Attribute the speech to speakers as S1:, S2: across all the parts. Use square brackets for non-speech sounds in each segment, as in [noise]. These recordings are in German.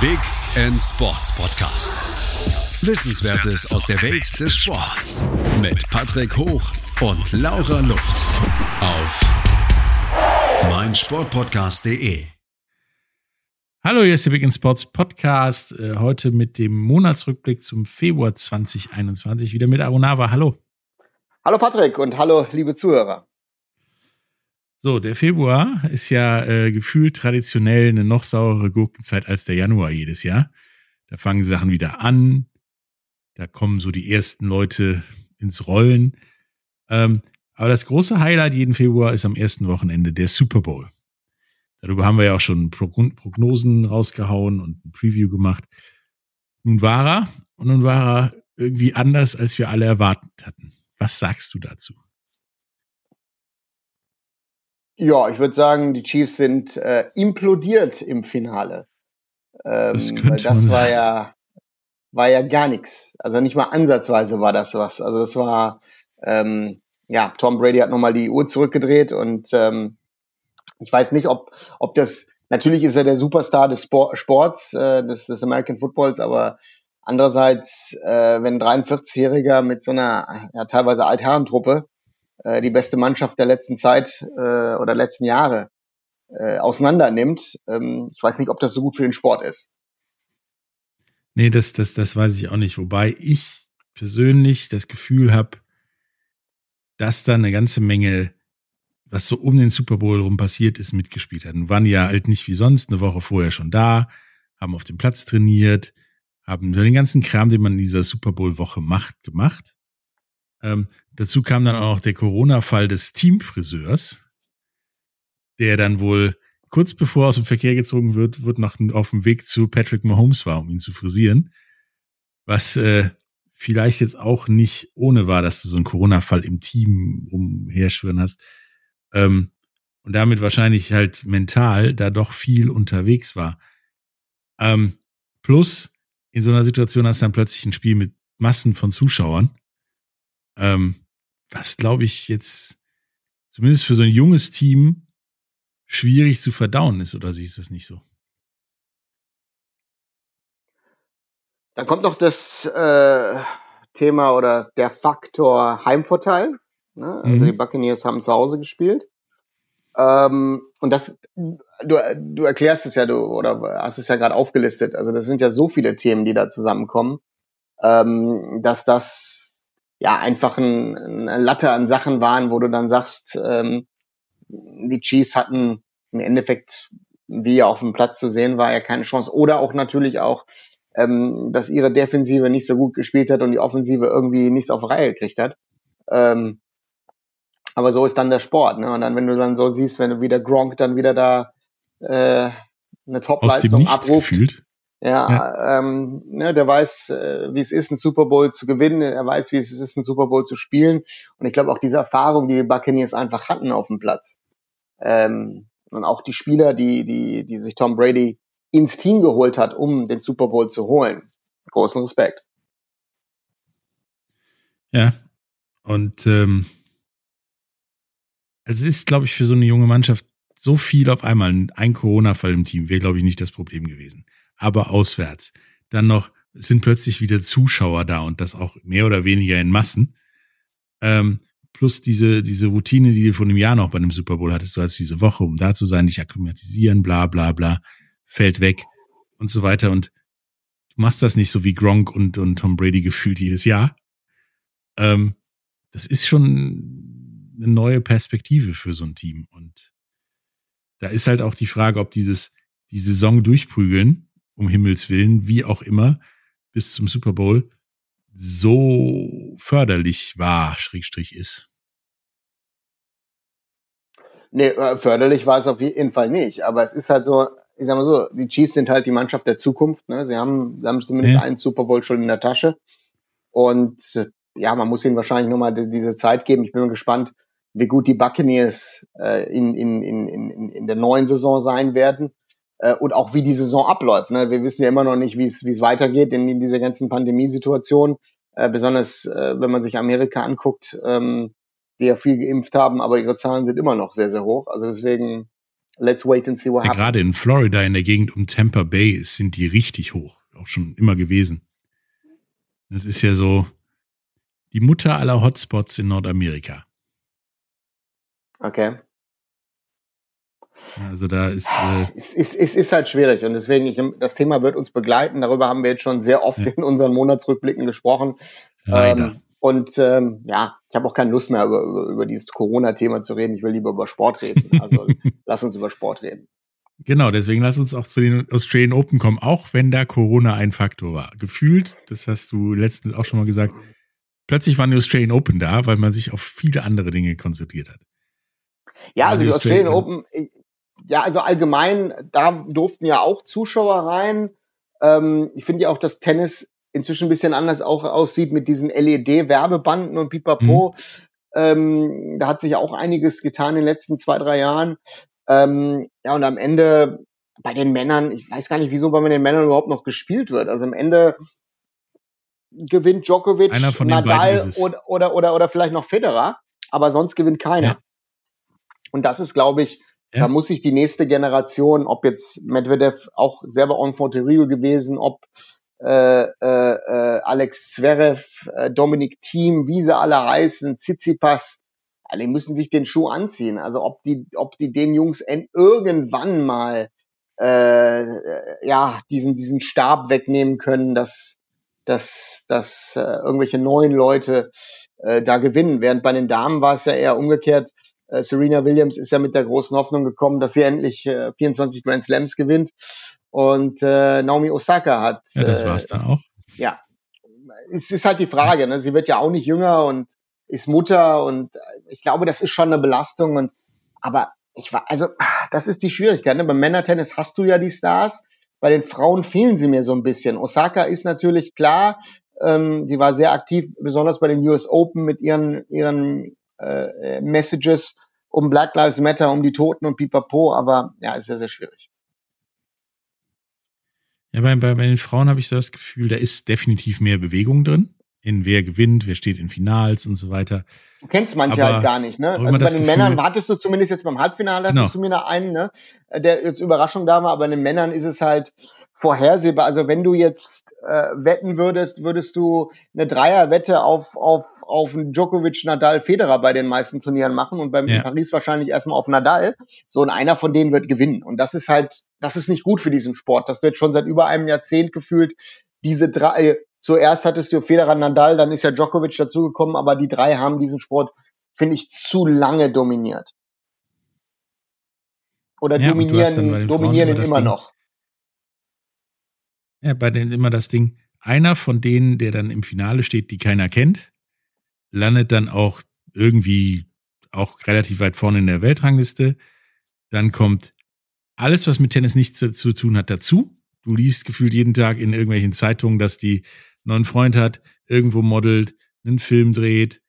S1: Big End Sports Podcast. Wissenswertes aus der Welt des Sports mit Patrick Hoch und Laura Luft auf meinsportpodcast.de.
S2: Hallo, hier ist der Big End Sports Podcast. Äh, heute mit dem Monatsrückblick zum Februar 2021 wieder mit Arunava. Hallo.
S3: Hallo Patrick und hallo liebe Zuhörer.
S2: So, der Februar ist ja äh, gefühlt traditionell eine noch saurere Gurkenzeit als der Januar jedes Jahr. Da fangen Sachen wieder an. Da kommen so die ersten Leute ins Rollen. Ähm, aber das große Highlight jeden Februar ist am ersten Wochenende der Super Bowl. Darüber haben wir ja auch schon Prognosen rausgehauen und ein Preview gemacht. Nun war er und nun war er irgendwie anders, als wir alle erwartet hatten. Was sagst du dazu?
S3: Ja, ich würde sagen, die Chiefs sind äh, implodiert im Finale. Ähm, das weil das war ja, war ja gar nichts. Also nicht mal ansatzweise war das was. Also es war, ähm, ja, Tom Brady hat nochmal die Uhr zurückgedreht und ähm, ich weiß nicht, ob, ob das, natürlich ist er der Superstar des Sports, äh, des, des American Footballs, aber andererseits, äh, wenn ein 43-Jähriger mit so einer ja, teilweise Altherrentruppe äh, die beste Mannschaft der letzten Zeit äh, oder letzten Jahre äh, auseinander nimmt. Ähm, ich weiß nicht, ob das so gut für den Sport ist.
S2: Nee, das, das, das weiß ich auch nicht. Wobei ich persönlich das Gefühl habe, dass da eine ganze Menge, was so um den Super Bowl rum passiert ist, mitgespielt hat. Und waren ja halt nicht wie sonst eine Woche vorher schon da, haben auf dem Platz trainiert, haben den ganzen Kram, den man in dieser Super Bowl-Woche macht, gemacht. Ähm, dazu kam dann auch noch der Corona-Fall des Teamfriseurs, der dann wohl kurz bevor er aus dem Verkehr gezogen wird, wird noch auf dem Weg zu Patrick Mahomes war, um ihn zu frisieren. Was äh, vielleicht jetzt auch nicht ohne war, dass du so einen Corona-Fall im Team umherschwirren hast. Ähm, und damit wahrscheinlich halt mental da doch viel unterwegs war. Ähm, plus, in so einer Situation hast du dann plötzlich ein Spiel mit Massen von Zuschauern ähm, was, glaube ich, jetzt zumindest für so ein junges Team schwierig zu verdauen ist, oder siehst du das nicht so?
S3: Dann kommt noch das äh, Thema oder der Faktor Heimvorteil. Ne? Also mhm. die Buccaneers haben zu Hause gespielt. Ähm, und das, du, du erklärst es ja, du oder hast es ja gerade aufgelistet. Also das sind ja so viele Themen, die da zusammenkommen, ähm, dass das ja einfach ein, eine Latte an Sachen waren, wo du dann sagst, ähm, die Chiefs hatten im Endeffekt, wie auf dem Platz zu sehen war, ja keine Chance. Oder auch natürlich auch, ähm, dass ihre Defensive nicht so gut gespielt hat und die Offensive irgendwie nichts auf Reihe gekriegt hat. Ähm, aber so ist dann der Sport. Ne? Und dann, wenn du dann so siehst, wenn du wieder Gronk dann wieder da äh, eine Top-Leistung abruft. Gefühlt. Ja, ja. Ähm, ne, der weiß, äh, wie es ist, einen Super Bowl zu gewinnen. Er weiß, wie es ist, einen Super Bowl zu spielen. Und ich glaube auch diese Erfahrung, die die Buccaneers einfach hatten auf dem Platz. Ähm, und auch die Spieler, die, die, die sich Tom Brady ins Team geholt hat, um den Super Bowl zu holen. Großen Respekt.
S2: Ja. Und ähm, es ist, glaube ich, für so eine junge Mannschaft so viel auf einmal. Ein Corona-Fall im Team wäre, glaube ich, nicht das Problem gewesen aber auswärts. Dann noch sind plötzlich wieder Zuschauer da und das auch mehr oder weniger in Massen. Ähm, plus diese, diese Routine, die du vor einem Jahr noch bei einem Super Bowl hattest, du hast diese Woche, um da zu sein, dich akklimatisieren, bla bla bla, fällt weg und so weiter. Und du machst das nicht so wie Gronk und, und Tom Brady gefühlt jedes Jahr. Ähm, das ist schon eine neue Perspektive für so ein Team. Und da ist halt auch die Frage, ob dieses, die Saison durchprügeln um Himmels Willen, wie auch immer, bis zum Super Bowl so förderlich war, Schrägstrich ist.
S3: Nee, äh, förderlich war es auf jeden Fall nicht. Aber es ist halt so, ich sag mal so, die Chiefs sind halt die Mannschaft der Zukunft. Ne? Sie haben, sie haben zumindest ja. einen Super Bowl schon in der Tasche. Und äh, ja, man muss ihnen wahrscheinlich nochmal diese Zeit geben. Ich bin mal gespannt, wie gut die Buccaneers äh, in, in, in, in, in der neuen Saison sein werden äh, und auch wie die Saison abläuft. Ne? Wir wissen ja immer noch nicht, wie es wie es weitergeht in, in dieser ganzen Pandemiesituation, äh, besonders äh, wenn man sich Amerika anguckt, ähm, die ja viel geimpft haben, aber ihre Zahlen sind immer noch sehr, sehr hoch. Also deswegen let's wait and see what
S2: ja,
S3: happens.
S2: Gerade in Florida, in der Gegend um Tampa Bay, sind die richtig hoch. Auch schon immer gewesen. Das ist ja so die Mutter aller Hotspots in Nordamerika.
S3: Okay.
S2: Also da ist. Äh,
S3: es, ist, es ist halt schwierig und deswegen, ich, das Thema wird uns begleiten. Darüber haben wir jetzt schon sehr oft ja. in unseren Monatsrückblicken gesprochen.
S2: Leider.
S3: Ähm, und ähm, ja, ich habe auch keine Lust mehr über, über, über dieses Corona-Thema zu reden. Ich will lieber über Sport reden. Also [laughs] lass uns über Sport reden.
S2: Genau, deswegen lass uns auch zu den Australian Open kommen, auch wenn da Corona ein Faktor war. Gefühlt, das hast du letztens auch schon mal gesagt, plötzlich waren die Australian Open da, weil man sich auf viele andere Dinge konzentriert hat.
S3: Ja, also die Australian Open, ja, also allgemein, da durften ja auch Zuschauer rein. Ähm, ich finde ja auch, dass Tennis inzwischen ein bisschen anders auch aussieht mit diesen LED-Werbebanden und Pipapo. Mhm. Ähm, da hat sich auch einiges getan in den letzten zwei, drei Jahren. Ähm, ja, und am Ende bei den Männern, ich weiß gar nicht, wieso bei den Männern überhaupt noch gespielt wird. Also am Ende gewinnt Djokovic, Nadal oder, oder, oder, oder vielleicht noch Federer, aber sonst gewinnt keiner. Ja. Und das ist, glaube ich, ja. da muss sich die nächste Generation, ob jetzt Medvedev auch selber Enfant terrible gewesen, ob äh, äh, äh, Alex Zverev, äh, Dominik Thiem, wie sie alle heißen, Tsitsipas, alle müssen sich den Schuh anziehen. Also ob die, ob die den Jungs irgendwann mal äh, ja diesen diesen Stab wegnehmen können, dass dass dass äh, irgendwelche neuen Leute äh, da gewinnen. Während bei den Damen war es ja eher umgekehrt. Äh, Serena Williams ist ja mit der großen Hoffnung gekommen, dass sie endlich äh, 24 Grand Slams gewinnt. Und äh, Naomi Osaka hat.
S2: Ja, das war's dann auch.
S3: Ja, es ist halt die Frage. Ne? Sie wird ja auch nicht jünger und ist Mutter und ich glaube, das ist schon eine Belastung. Und aber ich war, also das ist die Schwierigkeit. Ne? Beim Männertennis hast du ja die Stars. Bei den Frauen fehlen sie mir so ein bisschen. Osaka ist natürlich klar. Ähm, die war sehr aktiv, besonders bei den US Open mit ihren ihren äh, Messages um Black Lives Matter, um die Toten und Pipapo. Aber ja, ist sehr sehr schwierig.
S2: Ja, bei, bei, bei den Frauen habe ich so das Gefühl, da ist definitiv mehr Bewegung drin in wer gewinnt, wer steht in Finals und so weiter.
S3: Du kennst manche Aber halt gar nicht, ne? Also bei den Gefühl, Männern wartest du zumindest jetzt beim Halbfinale, hattest genau. du mir da einen, ne? Der jetzt Überraschung da war, aber bei den Männern ist es halt vorhersehbar. Also wenn du jetzt äh, wetten würdest, würdest du eine Dreierwette auf, auf, auf Djokovic, Nadal, Federer bei den meisten Turnieren machen und beim ja. Paris wahrscheinlich erstmal auf Nadal. So, und einer von denen wird gewinnen. Und das ist halt, das ist nicht gut für diesen Sport. Das wird schon seit über einem Jahrzehnt gefühlt diese drei, Zuerst hattest du Federer Nadal, dann ist ja Djokovic dazugekommen, aber die drei haben diesen Sport, finde ich, zu lange dominiert. Oder ja, dominieren, dominieren immer Ding, noch.
S2: Ja, bei denen immer das Ding, einer von denen, der dann im Finale steht, die keiner kennt, landet dann auch irgendwie auch relativ weit vorne in der Weltrangliste. Dann kommt alles, was mit Tennis nichts zu tun hat, dazu. Du liest gefühlt jeden Tag in irgendwelchen Zeitungen, dass die neuen Freund hat, irgendwo modelt, einen Film dreht,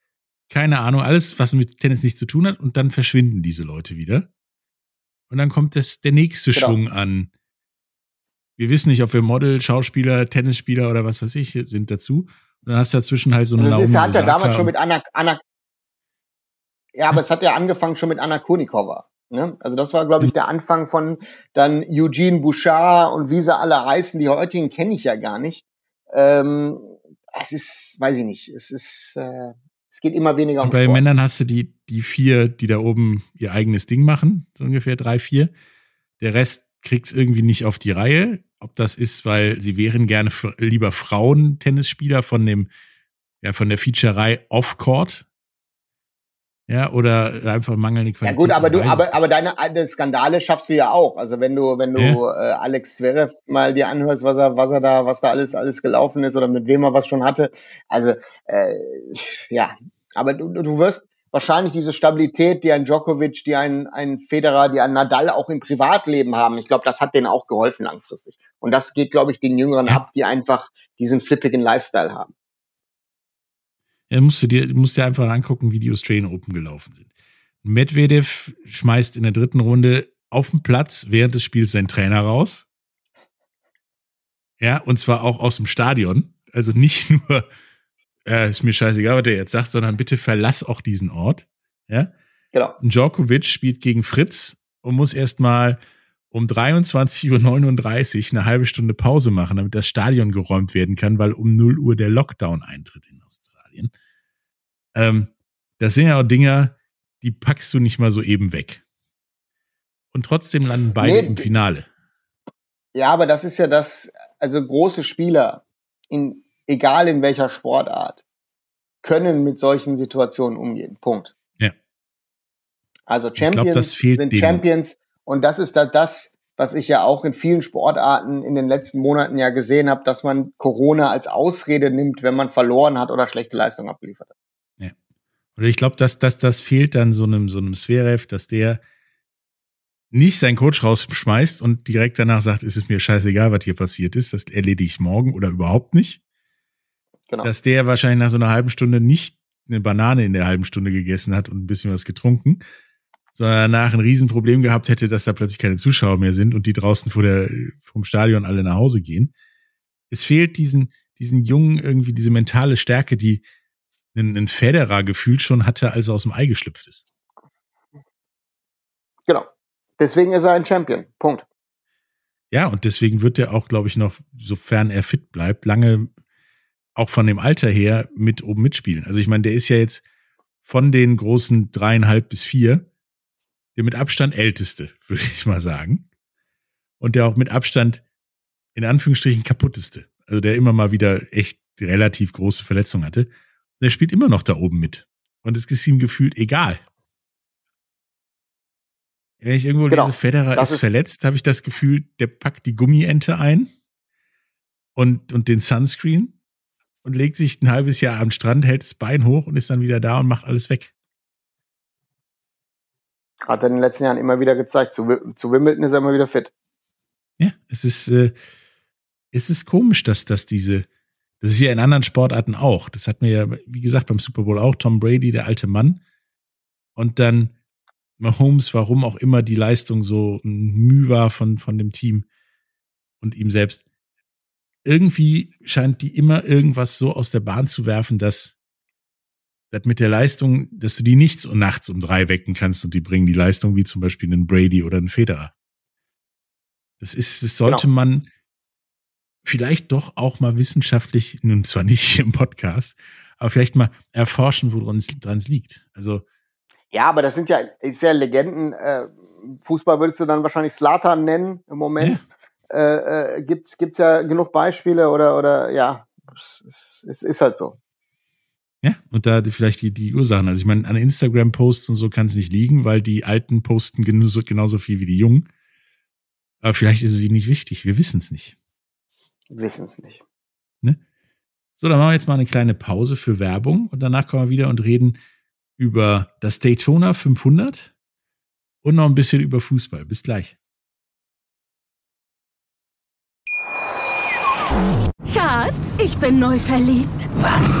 S2: keine Ahnung, alles, was mit Tennis nichts zu tun hat, und dann verschwinden diese Leute wieder. Und dann kommt das, der nächste genau. Schwung an. Wir wissen nicht, ob wir Model, Schauspieler, Tennisspieler oder was weiß ich sind dazu. Und dann hast du dazwischen halt so eine
S3: also Es hat ja damals schon mit Anna, Anna ja, aber es hat ja angefangen schon mit Anna Konikova. Ne? Also das war, glaube ich, der Anfang von dann Eugene Bouchard und wie sie alle heißen. Die heutigen kenne ich ja gar nicht. Ähm, es ist, weiß ich nicht, es ist, äh, es geht immer weniger
S2: um Bei Sport. Männern hast du die, die vier, die da oben ihr eigenes Ding machen, so ungefähr drei, vier. Der Rest kriegt's irgendwie nicht auf die Reihe. Ob das ist, weil sie wären gerne lieber Frauen-Tennisspieler von dem, ja, von der Featurei Off-Court, ja, oder einfach mangelnde
S3: Qualität. Ja gut, aber du, aber, aber deine, deine Skandale schaffst du ja auch. Also wenn du, wenn du ja. äh, Alex Zverev mal dir anhörst, was er, was er da, was da alles, alles gelaufen ist oder mit wem er was schon hatte. Also äh, ja, aber du, du wirst wahrscheinlich diese Stabilität, die ein Djokovic, die ein, ein Federer, die ein Nadal auch im Privatleben haben. Ich glaube, das hat denen auch geholfen langfristig. Und das geht, glaube ich, den Jüngeren ja. ab, die einfach diesen flippigen Lifestyle haben.
S2: Ja, musst du dir, musst dir einfach angucken, wie die Australian Open gelaufen sind. Medvedev schmeißt in der dritten Runde auf dem Platz während des Spiels seinen Trainer raus. Ja, und zwar auch aus dem Stadion. Also nicht [laughs] nur, äh, ist mir scheißegal, was der jetzt sagt, sondern bitte verlass auch diesen Ort. Ja.
S3: Genau.
S2: Djokovic spielt gegen Fritz und muss erstmal um 23.39 Uhr eine halbe Stunde Pause machen, damit das Stadion geräumt werden kann, weil um 0 Uhr der Lockdown eintritt in Australien. Ähm, das sind ja auch Dinger, die packst du nicht mal so eben weg. Und trotzdem landen beide nee, im Finale.
S3: Ja, aber das ist ja das, also große Spieler, in, egal in welcher Sportart, können mit solchen Situationen umgehen. Punkt.
S2: Ja.
S3: Also Champions glaub, sind denen. Champions und das ist da das, was ich ja auch in vielen Sportarten in den letzten Monaten ja gesehen habe, dass man Corona als Ausrede nimmt, wenn man verloren hat oder schlechte Leistung abgeliefert hat.
S2: Ja. Und ich glaube, dass, dass das fehlt dann so einem so einem Zverev, dass der nicht seinen Coach rausschmeißt und direkt danach sagt, es ist mir scheißegal, was hier passiert ist, das erledige ich morgen oder überhaupt nicht. Genau. Dass der wahrscheinlich nach so einer halben Stunde nicht eine Banane in der halben Stunde gegessen hat und ein bisschen was getrunken, sondern danach ein Riesenproblem gehabt hätte, dass da plötzlich keine Zuschauer mehr sind und die draußen vor der, vom Stadion alle nach Hause gehen. Es fehlt diesen, diesen Jungen irgendwie diese mentale Stärke, die ein, ein Federer gefühlt schon hatte, als er aus dem Ei geschlüpft ist.
S3: Genau. Deswegen ist er ein Champion. Punkt.
S2: Ja, und deswegen wird er auch, glaube ich, noch, sofern er fit bleibt, lange auch von dem Alter her mit oben mitspielen. Also ich meine, der ist ja jetzt von den großen dreieinhalb bis vier der mit Abstand älteste, [laughs] würde ich mal sagen. Und der auch mit Abstand in Anführungsstrichen kaputteste. Also der immer mal wieder echt relativ große Verletzungen hatte. Der spielt immer noch da oben mit. Und es ist ihm gefühlt egal. Wenn ich irgendwo genau. lese, Federer ist, ist verletzt, habe ich das Gefühl, der packt die Gummiente ein und, und den Sunscreen und legt sich ein halbes Jahr am Strand, hält das Bein hoch und ist dann wieder da und macht alles weg.
S3: Hat er in den letzten Jahren immer wieder gezeigt. Zu, zu Wimbledon ist er immer wieder fit.
S2: Ja, es ist, äh, es ist komisch, dass, dass diese, das ist ja in anderen Sportarten auch. Das hat mir ja, wie gesagt, beim Super Bowl auch Tom Brady, der alte Mann. Und dann Mahomes, warum auch immer die Leistung so müh war von, von dem Team und ihm selbst. Irgendwie scheint die immer irgendwas so aus der Bahn zu werfen, dass, dass mit der Leistung, dass du die nichts und nachts um drei wecken kannst und die bringen die Leistung wie zum Beispiel einen Brady oder einen Federer. Das ist, das sollte genau. man vielleicht doch auch mal wissenschaftlich, nun zwar nicht im Podcast, aber vielleicht mal erforschen, woran es liegt. Also,
S3: ja, aber das sind ja, ist ja Legenden. Äh, Fußball würdest du dann wahrscheinlich Slatan nennen im Moment. Ja. Äh, äh, gibt's gibt's ja genug Beispiele oder oder ja, es, es ist halt so.
S2: Ja, und da vielleicht die, die Ursachen. Also ich meine, an Instagram-Posts und so kann es nicht liegen, weil die Alten posten genauso, genauso viel wie die Jungen. Aber vielleicht ist es ihnen nicht wichtig. Wir wissen es nicht.
S3: Wissen es nicht.
S2: Ne? So, dann machen wir jetzt mal eine kleine Pause für Werbung und danach kommen wir wieder und reden über das Daytona 500 und noch ein bisschen über Fußball. Bis gleich.
S4: Schatz, ich bin neu verliebt.
S5: Was?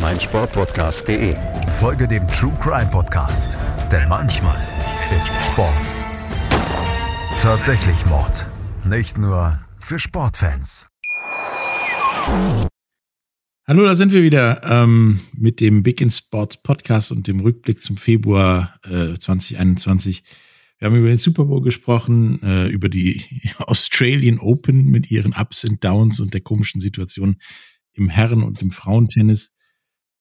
S1: meinsportpodcast.de. Folge dem True Crime Podcast, denn manchmal ist Sport tatsächlich Mord. Nicht nur für Sportfans.
S2: Hallo, da sind wir wieder ähm, mit dem Big in Sports Podcast und dem Rückblick zum Februar äh, 2021. Wir haben über den Super Bowl gesprochen, äh, über die [laughs] Australian Open mit ihren Ups und Downs und der komischen Situation im Herren- und im Frauentennis.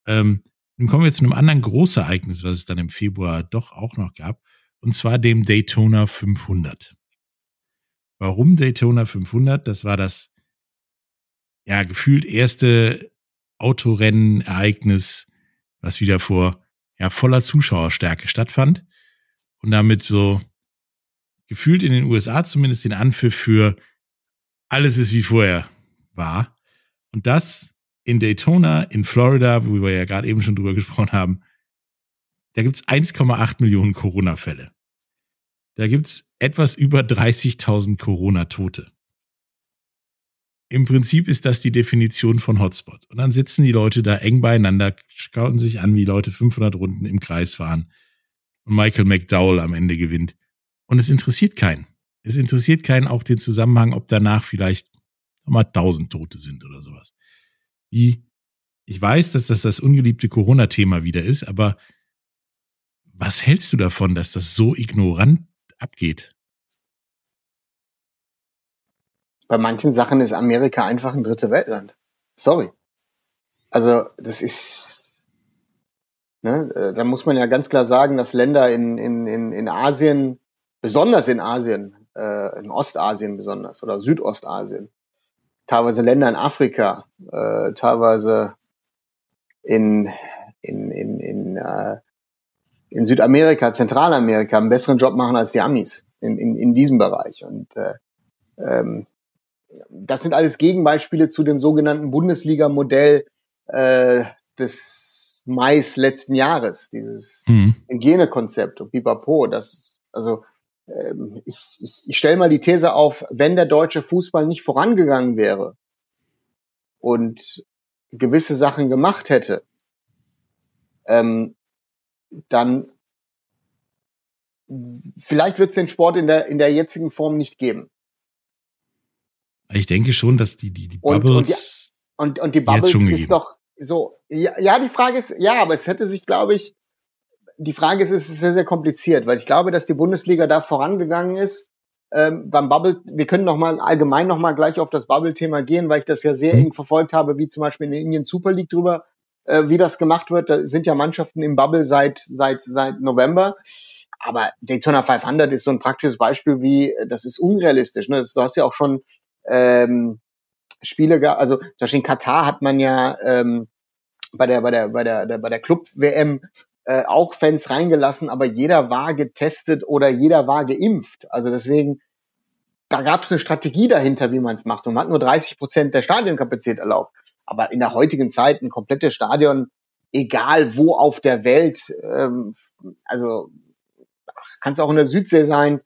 S2: Ähm, nun kommen wir zu einem anderen Großereignis, was es dann im Februar doch auch noch gab, und zwar dem Daytona 500. Warum Daytona 500? Das war das ja gefühlt erste Autorennen-Ereignis, was wieder vor ja, voller Zuschauerstärke stattfand und damit so gefühlt in den USA zumindest den Anpfiff für alles ist wie vorher war. Und das in Daytona, in Florida, wo wir ja gerade eben schon drüber gesprochen haben, da gibt's 1,8 Millionen Corona-Fälle. Da gibt's etwas über 30.000 Corona-Tote. Im Prinzip ist das die Definition von Hotspot. Und dann sitzen die Leute da eng beieinander, schauen sich an, wie Leute 500 Runden im Kreis fahren. Und Michael McDowell am Ende gewinnt. Und es interessiert keinen. Es interessiert keinen auch den Zusammenhang, ob danach vielleicht nochmal 1000 Tote sind oder sowas. Wie, ich weiß, dass das das ungeliebte Corona-Thema wieder ist, aber was hältst du davon, dass das so ignorant abgeht?
S3: Bei manchen Sachen ist Amerika einfach ein dritte Weltland. Sorry. Also, das ist, ne, äh, da muss man ja ganz klar sagen, dass Länder in, in, in, in Asien, besonders in Asien, äh, in Ostasien besonders oder Südostasien, teilweise Länder in Afrika, äh, teilweise in, in, in, in, äh, in Südamerika, Zentralamerika einen besseren Job machen als die Amis in, in, in diesem Bereich. Und äh, ähm, das sind alles Gegenbeispiele zu dem sogenannten Bundesliga-Modell äh, des Mai letzten Jahres, dieses mhm. Hygienekonzept und Pipapo. Das, also ich, ich, ich stelle mal die These auf, wenn der deutsche Fußball nicht vorangegangen wäre und gewisse Sachen gemacht hätte, ähm, dann vielleicht wird es den Sport in der, in der jetzigen Form nicht geben.
S2: Ich denke schon, dass die, die, die Bubbles.
S3: Und, und, und die Bubbles ist gegeben. doch so. Ja, ja, die Frage ist, ja, aber es hätte sich, glaube ich, die Frage ist, es ist sehr, sehr kompliziert, weil ich glaube, dass die Bundesliga da vorangegangen ist. Ähm, beim Bubble, wir können noch mal allgemein noch mal gleich auf das Bubble-Thema gehen, weil ich das ja sehr mhm. eng verfolgt habe, wie zum Beispiel in der Indian Super League drüber, äh, wie das gemacht wird. Da sind ja Mannschaften im Bubble seit seit seit November. Aber Daytona 500 ist so ein praktisches Beispiel, wie das ist unrealistisch. Ne? Das, du hast ja auch schon ähm, Spiele, also zum Beispiel in Katar hat man ja ähm, bei der bei der bei der, der bei der Club WM äh, auch Fans reingelassen, aber jeder war getestet oder jeder war geimpft. Also deswegen, da gab es eine Strategie dahinter, wie man es macht. Und man hat nur 30 Prozent der Stadionkapazität erlaubt. Aber in der heutigen Zeit ein komplettes Stadion, egal wo auf der Welt, ähm, also kann es auch in der Südsee sein,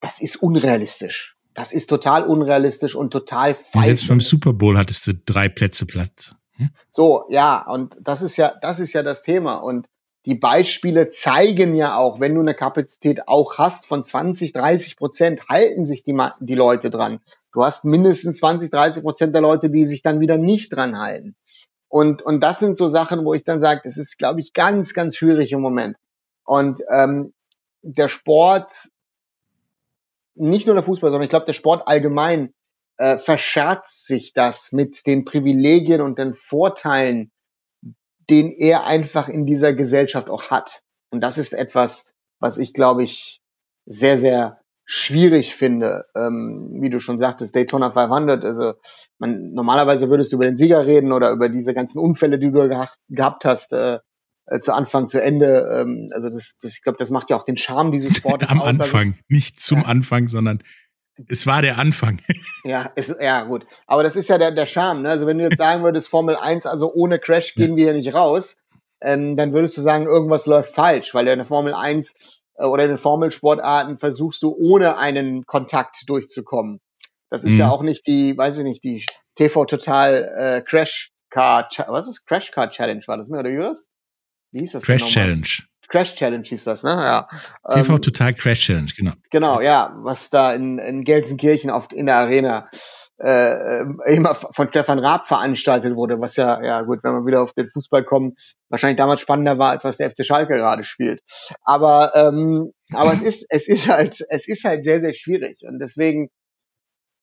S3: das ist unrealistisch. Das ist total unrealistisch und total
S2: falsch. Selbst beim Super Bowl hattest du drei Plätze Platz.
S3: Hm? So, ja, und das ist ja, das ist ja das Thema. Und die Beispiele zeigen ja auch, wenn du eine Kapazität auch hast von 20, 30 Prozent, halten sich die, die Leute dran. Du hast mindestens 20, 30 Prozent der Leute, die sich dann wieder nicht dran halten. Und, und das sind so Sachen, wo ich dann sage, das ist, glaube ich, ganz, ganz schwierig im Moment. Und ähm, der Sport, nicht nur der Fußball, sondern ich glaube, der Sport allgemein äh, verscherzt sich das mit den Privilegien und den Vorteilen, den er einfach in dieser Gesellschaft auch hat. Und das ist etwas, was ich, glaube ich, sehr, sehr schwierig finde. Ähm, wie du schon sagtest, Daytona 500. Also man, normalerweise würdest du über den Sieger reden oder über diese ganzen Unfälle, die du gehabt, gehabt hast, äh, äh, zu Anfang, zu Ende. Ähm, also das, das, ich glaube, das macht ja auch den Charme dieses [laughs] Sportes
S2: Am aus. Anfang, nicht zum ja. Anfang, sondern es war der Anfang. [laughs]
S3: ja, es, ja, gut. Aber das ist ja der, der Charme. Ne? Also wenn du jetzt sagen würdest, Formel 1, also ohne Crash gehen wir hier nicht raus, ähm, dann würdest du sagen, irgendwas läuft falsch, weil in der Formel 1 äh, oder in den Formelsportarten versuchst du ohne einen Kontakt durchzukommen. Das ist mhm. ja auch nicht die, weiß ich nicht, die TV Total äh, Crash Car, was ist Crash Car Challenge war das, ne? Oder wie war das?
S2: Wie hieß das? Crash Challenge.
S3: Crash Challenge hieß das, ne? Ja.
S2: TV ähm, Total Crash Challenge, genau.
S3: Genau, ja, was da in, in Gelsenkirchen auf, in der Arena äh, immer von Stefan Raab veranstaltet wurde, was ja, ja gut, wenn wir wieder auf den Fußball kommen, wahrscheinlich damals spannender war, als was der FC Schalke gerade spielt. Aber, ähm, aber es ist, es ist halt, es ist halt sehr, sehr schwierig. Und deswegen,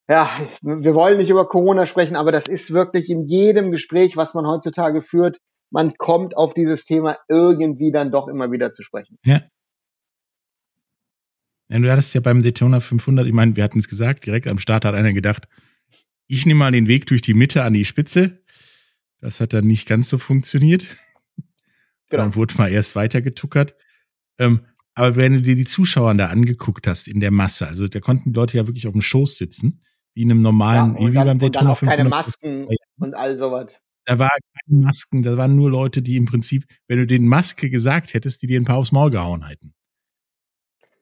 S3: ja, wir wollen nicht über Corona sprechen, aber das ist wirklich in jedem Gespräch, was man heutzutage führt, man kommt auf dieses Thema irgendwie dann doch immer wieder zu sprechen.
S2: Ja. ja du hattest ja beim Daytona 500, ich meine, wir hatten es gesagt, direkt am Start hat einer gedacht, ich nehme mal den Weg durch die Mitte an die Spitze. Das hat dann nicht ganz so funktioniert. Genau. Dann wurde mal erst weitergetuckert. Ähm, aber wenn du dir die Zuschauer da angeguckt hast in der Masse, also da konnten die Leute ja wirklich auf dem Schoß sitzen, wie in einem normalen,
S3: ja, wie dann, beim Daytona 500. keine Masken und all sowas.
S2: Da war keine Masken, da waren nur Leute, die im Prinzip, wenn du den Maske gesagt hättest, die dir ein paar aufs Maul gehauen hätten.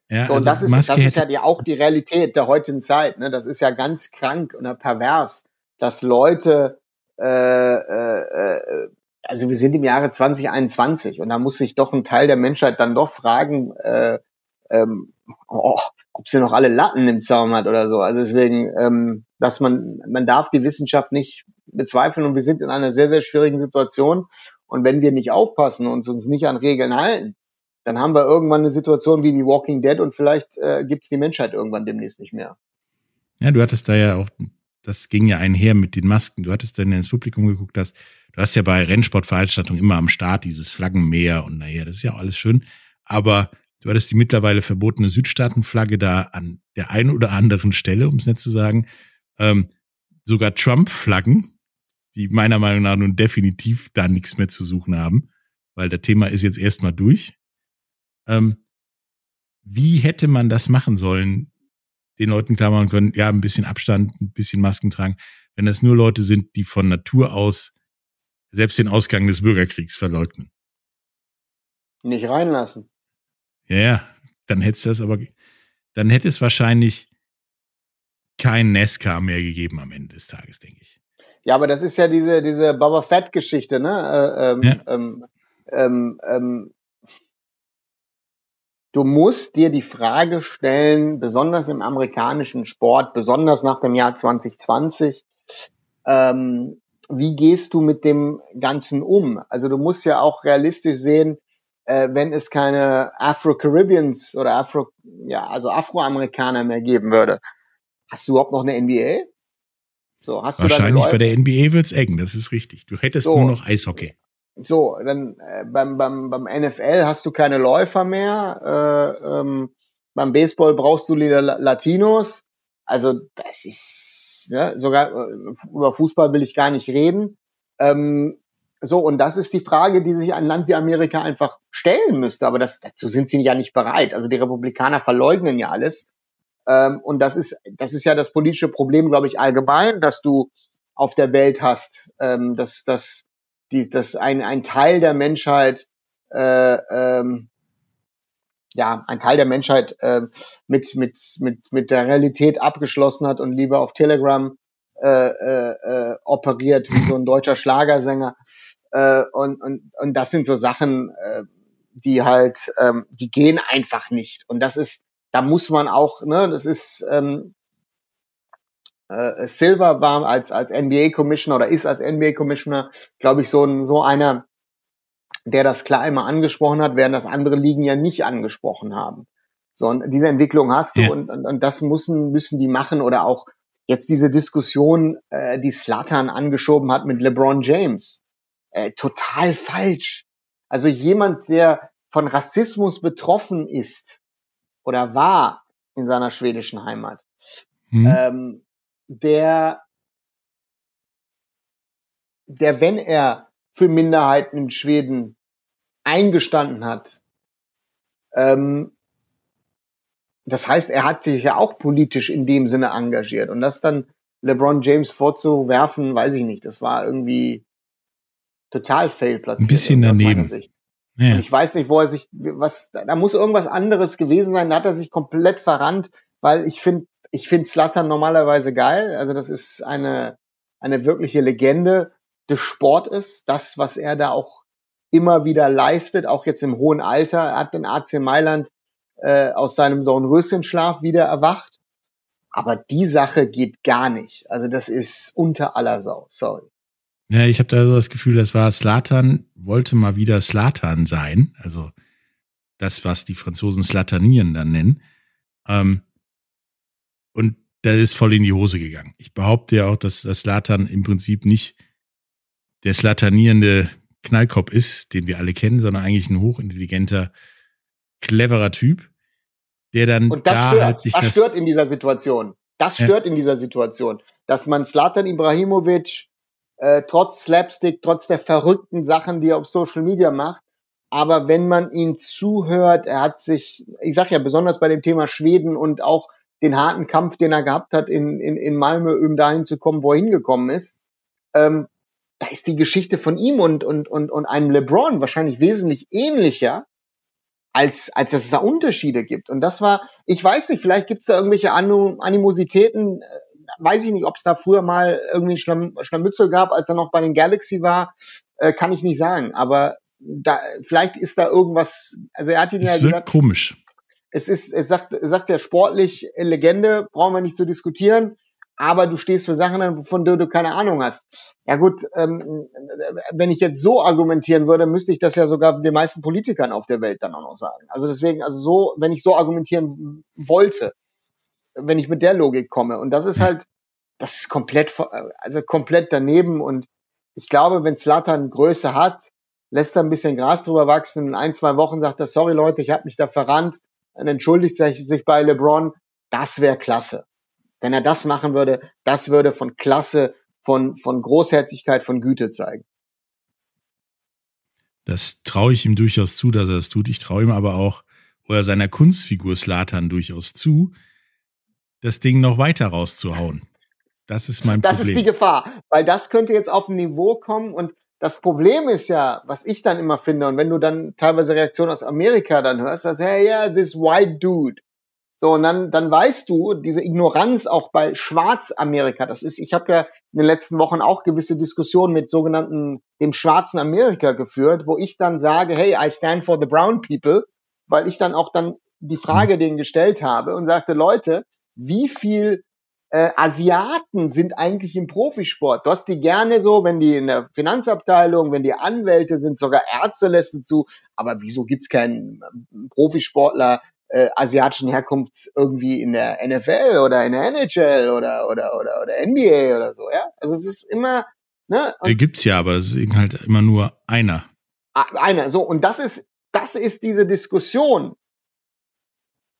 S2: Ja,
S3: So, und
S2: also
S3: das ist,
S2: Maske
S3: das ist ja die, auch die Realität der heutigen Zeit. Ne? Das ist ja ganz krank und pervers, dass Leute, äh, äh, äh, also wir sind im Jahre 2021 und da muss sich doch ein Teil der Menschheit dann doch fragen, äh, ähm, oh, ob sie noch alle Latten im Zaum hat oder so. Also deswegen, ähm, dass man, man darf die Wissenschaft nicht bezweifeln und wir sind in einer sehr, sehr schwierigen Situation. Und wenn wir nicht aufpassen und uns nicht an Regeln halten, dann haben wir irgendwann eine Situation wie die Walking Dead und vielleicht äh, gibt es die Menschheit irgendwann demnächst nicht mehr.
S2: Ja, du hattest da ja auch, das ging ja einher mit den Masken. Du hattest dann ins Publikum geguckt, hast, du hast ja bei Rennsportveranstaltungen immer am Start dieses Flaggenmeer und naja, das ist ja auch alles schön. Aber du hattest die mittlerweile verbotene Südstaatenflagge da an der einen oder anderen Stelle, um es nett zu sagen. Ähm, sogar Trump-Flaggen, die meiner Meinung nach nun definitiv da nichts mehr zu suchen haben, weil das Thema ist jetzt erstmal durch. Ähm, wie hätte man das machen sollen, den Leuten klar machen können, ja, ein bisschen Abstand, ein bisschen Masken tragen, wenn das nur Leute sind, die von Natur aus selbst den Ausgang des Bürgerkriegs verleugnen.
S3: Nicht reinlassen.
S2: Ja, ja, dann hätte es das aber, dann hätte es wahrscheinlich kein NASCAR mehr gegeben am Ende des Tages, denke ich.
S3: Ja, aber das ist ja diese, diese Boba Fett-Geschichte, ne? Äh, ähm,
S2: Ja.
S3: ähm, ähm, ähm, du musst dir die Frage stellen, besonders im amerikanischen Sport, besonders nach dem Jahr 2020, ähm, wie gehst du mit dem Ganzen um? Also du musst ja auch realistisch sehen, äh, wenn es keine Afro-Caribbeans oder Afro, ja, also Afroamerikaner mehr geben würde, hast du überhaupt noch eine NBA? So, hast
S2: Wahrscheinlich bei der NBA wird's eng, das ist richtig. Du hättest
S3: So.
S2: nur noch Eishockey.
S3: So, dann äh, beim, beim, beim NFL hast du keine Läufer mehr. Äh, ähm, beim Baseball brauchst du wieder La- Latinos. Also das ist ne, sogar äh, über Fußball will ich gar nicht reden. Ähm, so und das ist die Frage, die sich ein Land wie Amerika einfach stellen müsste. Aber das, dazu sind sie ja nicht bereit. Also die Republikaner verleugnen ja alles. Ähm, und das ist das ist ja das politische Problem, glaube ich, allgemein, dass du auf der Welt hast, ähm, dass dass die, dass ein, ein Teil der Menschheit, äh, ähm, ja, ein Teil der Menschheit äh, mit, mit, mit, mit der Realität abgeschlossen hat und lieber auf Telegram äh, äh, äh, operiert wie so ein deutscher Schlagersänger. Äh, und, und, und das sind so Sachen, äh, die halt, ähm, die gehen einfach nicht. Und das ist, da muss man auch, ne, das ist, ähm, äh, Silver war als, als NBA Commissioner oder ist als NBA Commissioner, glaube ich, so ein, so einer, der das klar immer angesprochen hat, während das andere Ligen ja nicht angesprochen haben. So, und diese Entwicklung hast du
S2: Ja.
S3: und, und, und das müssen, müssen die machen oder auch jetzt diese Diskussion, äh, die Slattern angeschoben hat mit LeBron James. Äh, total falsch. Also jemand, der von Rassismus betroffen ist oder war in seiner schwedischen Heimat,
S2: Hm?
S3: ähm, der, der, wenn er für Minderheiten in Schweden eingestanden hat, ähm, das heißt, er hat sich ja auch politisch in dem Sinne engagiert. Und das dann LeBron James vorzuwerfen, weiß ich nicht, das war irgendwie total fail platziert.
S2: Ein bisschen daneben. Ja.
S3: Ich weiß nicht, wo er sich, was, da muss irgendwas anderes gewesen sein. Da hat er sich komplett verrannt, weil ich finde, ich finde Slattern normalerweise geil. Also das ist eine, eine wirkliche Legende des Sportes. Das, was er da auch immer wieder leistet, auch jetzt im hohen Alter. Er hat den AC Mailand äh, aus seinem Dornröschenschlaf wieder erwacht. Aber die Sache geht gar nicht. Also das ist unter aller Sau. Sorry.
S2: Ja, ich habe da so das Gefühl, das war Slatan, wollte mal wieder Slatan sein. Also das, was die Franzosen Slatanieren dann nennen. Ähm, und da ist voll in die Hose gegangen. Ich behaupte ja auch, dass das Slatan im Prinzip nicht der slatanierende Knallkopf ist, den wir alle kennen, sondern eigentlich ein hochintelligenter, cleverer Typ, der dann
S3: Und das
S2: da
S3: stört.
S2: halt sich
S3: das,
S2: das,
S3: stört in dieser Situation. Das
S2: Ja.
S3: stört in dieser Situation, dass man Slatan Ibrahimovic äh, trotz Slapstick, trotz der verrückten Sachen, die er auf Social Media macht, aber wenn man ihn zuhört, er hat sich, ich sag ja besonders bei dem Thema Schweden und auch den harten Kampf, den er gehabt hat in, in, in Malmö, um dahin zu kommen, wo er hingekommen ist, ähm, da ist die Geschichte von ihm und, und, und, und einem LeBron wahrscheinlich wesentlich ähnlicher, als, als dass es da Unterschiede gibt. Und das war, ich weiß nicht, vielleicht gibt es da irgendwelche Animositäten, äh, weiß ich nicht, ob es da früher mal irgendwie Schlamm, Schlammützel gab, als er noch bei den Galaxy war, äh, kann ich nicht sagen. Aber da, vielleicht ist da irgendwas, also er hat ihn
S2: Es
S3: ja
S2: wird
S3: gesagt,
S2: komisch.
S3: es ist, es sagt, sagt ja sportlich äh, Legende, brauchen wir nicht zu diskutieren, aber du stehst für Sachen, von denen du keine Ahnung hast. Ja gut, ähm, wenn ich jetzt so argumentieren würde, müsste ich das ja sogar den meisten Politikern auf der Welt dann auch noch sagen. Also deswegen, also so, wenn ich so argumentieren wollte, wenn ich mit der Logik komme, und das ist halt, das ist komplett, also komplett daneben und ich glaube, wenn Slatan Größe hat, lässt er ein bisschen Gras drüber wachsen. In ein, zwei Wochen sagt er, sorry Leute, ich habe mich da verrannt. Dann entschuldigt sich, bei LeBron. Das wäre klasse. Wenn er das machen würde, das würde von Klasse, von, von Großherzigkeit, von Güte zeigen.
S2: Das traue ich ihm durchaus zu, dass er das tut. Ich traue ihm aber auch oder seiner Kunstfigur Slatan durchaus zu, das Ding noch weiter rauszuhauen. Das ist mein
S3: Das
S2: Problem.
S3: ist die Gefahr, weil das könnte jetzt auf ein Niveau kommen und das Problem ist ja, was ich dann immer finde, und wenn du dann teilweise Reaktionen aus Amerika dann hörst, dass, hey, yeah, this white dude. So, und dann, dann weißt du, diese Ignoranz auch bei Schwarzamerika, das ist, ich habe ja in den letzten Wochen auch gewisse Diskussionen mit sogenannten dem schwarzen Amerika geführt, wo ich dann sage, hey, I stand for the brown people, weil ich dann auch dann die Frage denen gestellt habe und sagte, Leute, wie viel äh, Asiaten sind eigentlich im Profisport. Du hast die gerne so, wenn die in der Finanzabteilung, wenn die Anwälte sind, sogar Ärzte lässt du zu. Aber wieso gibt's keinen ähm, Profisportler äh, asiatischen Herkunfts irgendwie in der NFL oder in der NHL oder oder oder oder NBA oder so, ja? Also es ist immer ne
S2: Der gibt's ja, aber es ist eben halt immer nur einer.
S3: Ah, einer so und das ist das ist diese Diskussion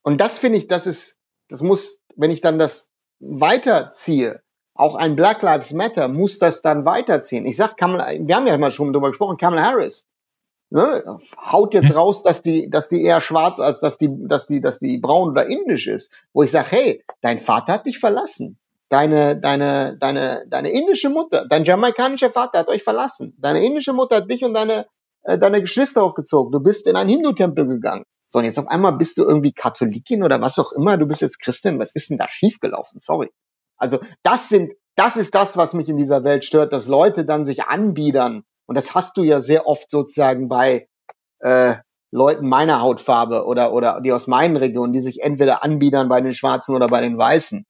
S3: und das finde ich das ist das muss wenn ich dann das weiterziehe auch ein Black Lives Matter muss das dann weiterziehen ich sag Kamala, wir haben ja mal schon drüber gesprochen Kamala Harris ne, haut jetzt raus dass die dass die eher schwarz als dass die dass die dass die braun oder indisch ist wo ich sag hey dein Vater hat dich verlassen deine, deine, deine, deine indische Mutter, dein jamaikanischer Vater hat euch verlassen. Deine indische Mutter hat dich und deine, äh, deine Geschwister hochgezogen. Du bist in einen Hindu-Tempel gegangen. So, und jetzt auf einmal bist du irgendwie Katholikin oder was auch immer. Du bist jetzt Christin. Was ist denn da schiefgelaufen? Sorry. Also, das sind, das ist das, was mich in dieser Welt stört, dass Leute dann sich anbiedern. Und das hast du ja sehr oft sozusagen bei, äh, Leuten meiner Hautfarbe oder, oder die aus meinen Regionen, die sich entweder anbiedern bei den Schwarzen oder bei den Weißen.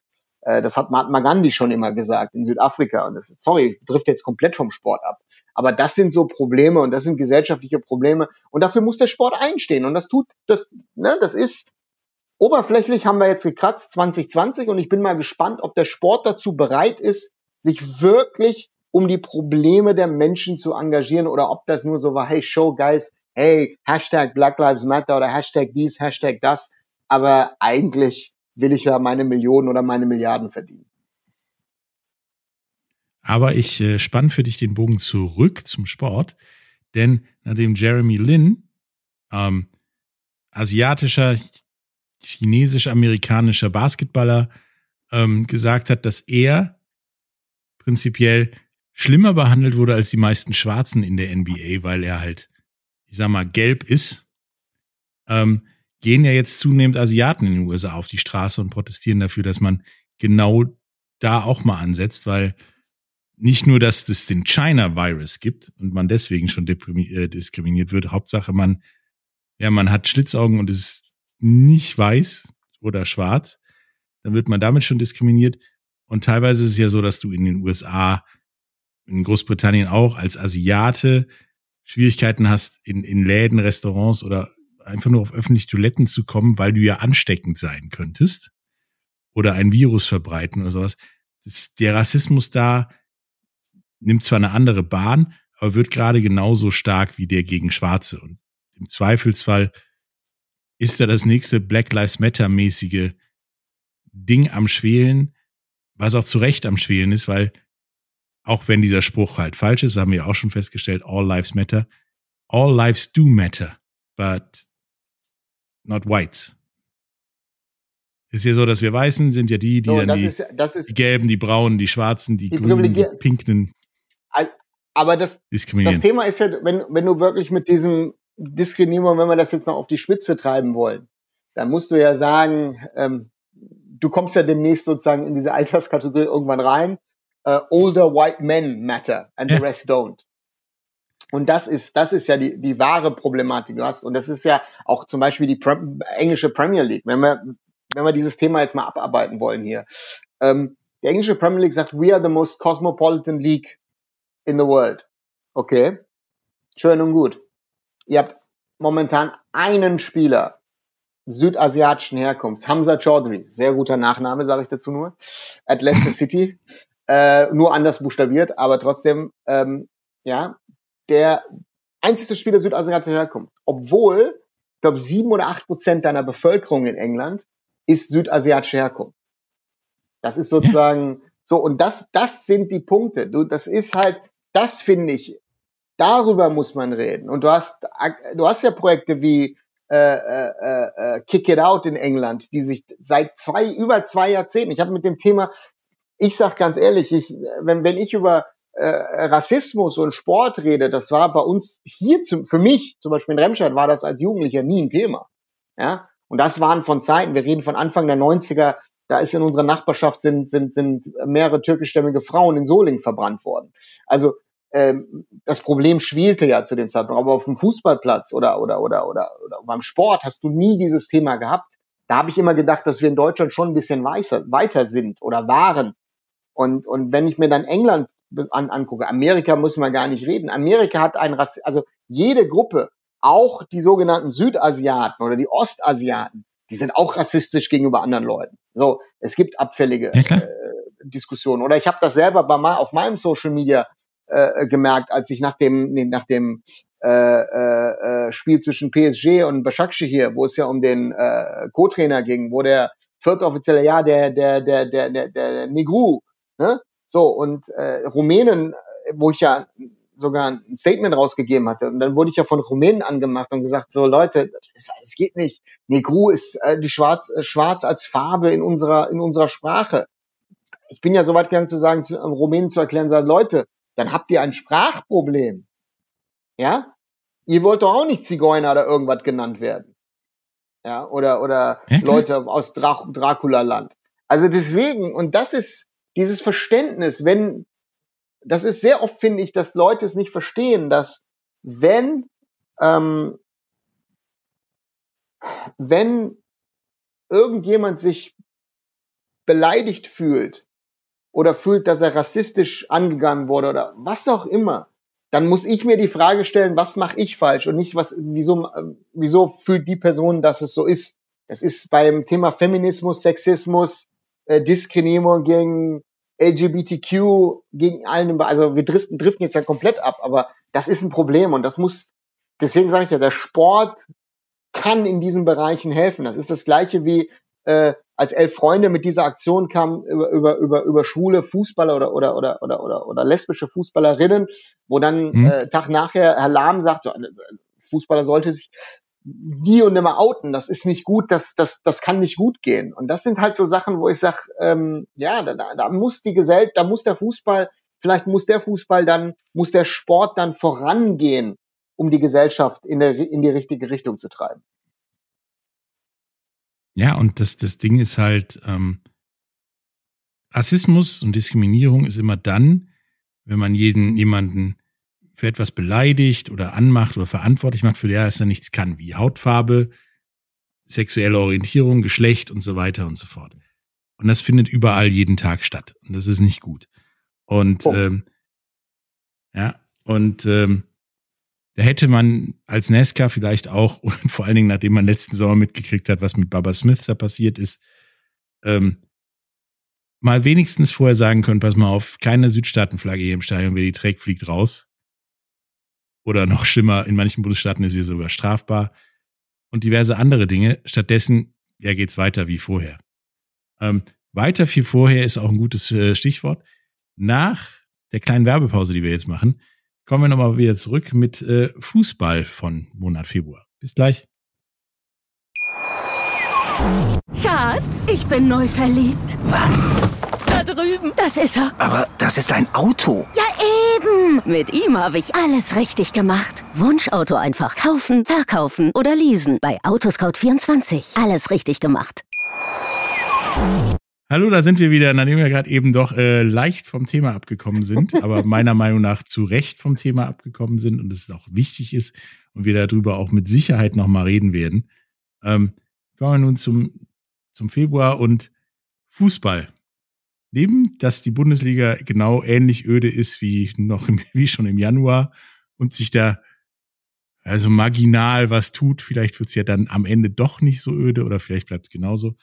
S3: Äh, Das hat Mahatma Gandhi schon immer gesagt in Südafrika. Und das sorry, trifft jetzt komplett vom Sport ab. Aber das sind so Probleme und das sind gesellschaftliche Probleme. Und dafür muss der Sport einstehen. Und das tut, das, ne, das ist, oberflächlich haben wir jetzt gekratzt 2020 und ich bin mal gespannt, ob der Sport dazu bereit ist, sich wirklich um die Probleme der Menschen zu engagieren oder ob das nur so war, hey, Show Guys, hey, Hashtag Black Lives Matter oder Hashtag dies, Hashtag das. Aber eigentlich will ich ja meine Millionen oder meine Milliarden verdienen.
S2: Aber ich äh, spann für dich den Bogen zurück zum Sport, denn nachdem Jeremy Lin, ähm, asiatischer, chinesisch-amerikanischer Basketballer, ähm, gesagt hat, dass er prinzipiell schlimmer behandelt wurde als die meisten Schwarzen in der NBA, weil er halt, ich sag mal, gelb ist, ähm, gehen ja jetzt zunehmend Asiaten in den USA auf die Straße und protestieren dafür, dass man genau da auch mal ansetzt, weil nicht nur, dass es den China-Virus gibt und man deswegen schon äh, diskriminiert wird, Hauptsache man, ja, man hat Schlitzaugen und ist nicht weiß oder schwarz, dann wird man damit schon diskriminiert. Und teilweise ist es ja so, dass du in den USA, in Großbritannien auch als Asiate Schwierigkeiten hast, in, in Läden, Restaurants oder einfach nur auf öffentliche Toiletten zu kommen, weil du ja ansteckend sein könntest oder ein Virus verbreiten oder sowas. Das, der Rassismus da nimmt zwar eine andere Bahn, aber wird gerade genauso stark wie der gegen Schwarze. Und im Zweifelsfall ist da das nächste Black Lives Matter mäßige Ding am Schwelen, was auch zu Recht am Schwelen ist, weil auch wenn dieser Spruch halt falsch ist, haben wir auch schon festgestellt, all lives matter, all lives do matter, but not whites. Ist ja so, dass wir Weißen sind ja die, die
S3: So,
S2: dann die,
S3: ist, ist,
S2: die Gelben, die Braunen, die Schwarzen, die,
S3: Die
S2: Grünen, die Pinken
S3: aber das, das. Thema ist ja, wenn, wenn du wirklich mit diesem, Diskriminierung, wenn wir das jetzt noch auf die Spitze treiben wollen, dann musst du ja sagen, ähm, du kommst ja demnächst sozusagen in diese Alterskategorie irgendwann rein. Uh, older white men matter and the rest don't. Und das ist, das ist ja die, die wahre Problematik, du hast. Und das ist ja auch zum Beispiel die Pre englische Premier League. Wenn wir, wenn wir dieses Thema jetzt mal abarbeiten wollen hier. Ähm, die englische Premier League sagt, we are the most cosmopolitan league in the world. Okay. Schön und gut. Ihr habt momentan einen Spieler südasiatischen Herkunfts, Hamza Chaudhry, sehr guter Nachname, sage ich dazu nur, at Leicester City, [laughs] äh, nur anders buchstabiert, aber trotzdem, ähm, ja, der einzige Spieler südasiatischer Herkunft, obwohl, ich glaube, sieben oder acht Prozent deiner Bevölkerung in England ist südasiatische Herkunft. Das ist sozusagen [laughs] so, und das, das sind die Punkte. Du, das ist halt, das finde ich, darüber muss man reden. Und du hast, du hast ja Projekte wie äh, äh, äh, Kick It Out in England, die sich seit zwei, über zwei Jahrzehnten, ich habe mit dem Thema, ich sag ganz ehrlich, ich, wenn, wenn ich über äh, Rassismus und Sport rede, das war bei uns hier zum, für mich, zum Beispiel in Remscheid, war das als Jugendlicher nie ein Thema. Ja, und das waren von Zeiten, wir reden von Anfang der 90er, da ist in unserer Nachbarschaft sind, sind, sind mehrere türkischstämmige Frauen in Solingen verbrannt worden. Also ähm, das Problem schwielte ja zu dem Zeitpunkt, aber auf dem Fußballplatz oder, oder, oder, oder, oder beim Sport hast du nie dieses Thema gehabt. Da habe ich immer gedacht, dass wir in Deutschland schon ein bisschen weiter, weiter sind oder waren. Und, und wenn ich mir dann England an, angucke, Amerika muss man gar nicht reden. Amerika hat ein Rass also jede Gruppe, auch die sogenannten Südasiaten oder die Ostasiaten, die sind auch rassistisch gegenüber anderen Leuten. So, es gibt abfällige
S2: Ja,
S3: äh, Diskussionen. Oder ich habe das selber bei ma auf meinem Social Media äh, gemerkt, als ich nach dem nee, nach dem äh, äh, äh, Spiel zwischen PSG und Başakşehir hier, wo es ja um den äh, Co-Trainer ging, wo der vierte offizielle ja der der der der der, der Negru, ne? So und äh, Rumänen, wo ich ja sogar ein Statement rausgegeben hatte und dann wurde ich ja von Rumänen angemacht und gesagt so Leute, es geht nicht. Negru ist äh, die Schwarz äh, Schwarz als Farbe in unserer in unserer Sprache. Ich bin ja so weit gegangen zu sagen, zu, Rumänen zu erklären, sagen Leute, dann habt ihr ein Sprachproblem. Ja? Ihr wollt doch auch nicht Zigeuner oder irgendwas genannt werden. Ja, oder, oder. Leute aus Dra Dracula-Land. Also deswegen, und das ist dieses Verständnis, wenn, das ist sehr oft, finde ich, dass Leute es nicht verstehen, dass wenn, ähm, wenn irgendjemand sich beleidigt fühlt oder fühlt, dass er rassistisch angegangen wurde oder was auch immer, dann muss ich mir die Frage stellen, was mache ich falsch und nicht was, wieso, äh, wieso fühlt die Person, dass es so ist. Das ist beim Thema Feminismus, Sexismus, äh, Diskriminierung gegen LGBTQ, gegen allen, also wir driften, driften jetzt ja komplett ab, aber das ist ein Problem und das muss, deswegen sage ich ja, der Sport kann in diesen Bereichen helfen. Das ist das gleiche wie äh, als elf Freunde mit dieser Aktion kamen über, über, über, über schwule Fußballer oder, oder, oder, oder, oder, oder lesbische Fußballerinnen, wo dann
S2: Mhm.
S3: äh, Tag nachher Herr Lahm sagt, so, äh, Fußballer sollte sich nie und nimmer outen. Das ist nicht gut, das, das, das kann nicht gut gehen. Und das sind halt so Sachen, wo ich sage, ähm, ja, da, da, da muss die Gesellschaft, da muss der Fußball, vielleicht muss der Fußball dann, muss der Sport dann vorangehen, um die Gesellschaft in, der, in die richtige Richtung zu treiben.
S2: Ja, und das, das Ding ist halt, ähm, Rassismus und Diskriminierung ist immer dann, wenn man jeden, jemanden für etwas beleidigt oder anmacht oder verantwortlich macht, für der er nichts kann, wie Hautfarbe, sexuelle Orientierung, Geschlecht und so weiter und so fort. Und das findet überall jeden Tag statt. Und das ist nicht gut. Und
S3: Punkt.
S2: ähm, ja, und ähm, da hätte man als NASCAR vielleicht auch, [laughs] und vor allen Dingen, nachdem man letzten Sommer mitgekriegt hat, was mit Baba Smith da passiert ist, ähm, mal wenigstens vorher sagen können, pass mal auf, keine Südstaatenflagge hier im Stadion, wer die trägt, fliegt raus. Oder noch schlimmer, in manchen Bundesstaaten ist sie sogar strafbar. Und diverse andere Dinge. Stattdessen, ja, geht's weiter wie vorher. Ähm, weiter wie vorher ist auch ein gutes äh, Stichwort. Nach der kleinen Werbepause, die wir jetzt machen, kommen wir nochmal wieder zurück mit äh, Fußball von Monat Februar. Bis gleich.
S4: Schatz, ich bin neu verliebt.
S5: Was?
S4: Drüben. Das ist er.
S5: Aber das ist ein Auto.
S4: Ja, eben. Mit ihm habe ich alles richtig gemacht. Wunschauto einfach kaufen, verkaufen oder leasen. Bei Autoscout24. Alles richtig gemacht.
S2: Hallo, da sind wir wieder, nachdem wir gerade eben doch äh, leicht vom Thema abgekommen sind, [laughs] aber meiner Meinung nach zu Recht vom Thema abgekommen sind und es auch wichtig ist und wir darüber auch mit Sicherheit nochmal reden werden. Ähm, kommen wir nun zum, zum Februar und Fußball. Neben, dass die Bundesliga genau ähnlich öde ist wie noch im, [laughs] wie schon im Januar und sich da also marginal was tut, vielleicht wird's ja dann am Ende doch nicht so öde oder vielleicht bleibt's genauso.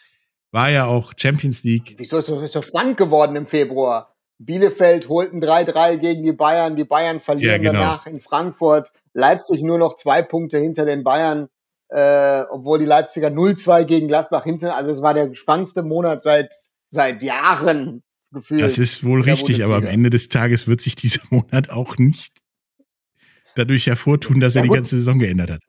S2: War ja auch Champions League.
S3: Wieso ist es so spannend geworden im Februar? Bielefeld holten 3-3 gegen die Bayern, die Bayern verlieren
S2: Ja, genau.
S3: danach in Frankfurt, Leipzig nur noch zwei Punkte hinter den Bayern, äh, obwohl die Leipziger 0-2 gegen Gladbach hinter, also es war der spannendste Monat seit, seit Jahren gefühlt.
S2: Das ist wohl richtig, aber am. Ende des Tages wird sich dieser [laughs] Monat auch nicht dadurch hervortun, dass er
S3: Ja,
S2: die
S3: gut.
S2: ganze Saison geändert hat.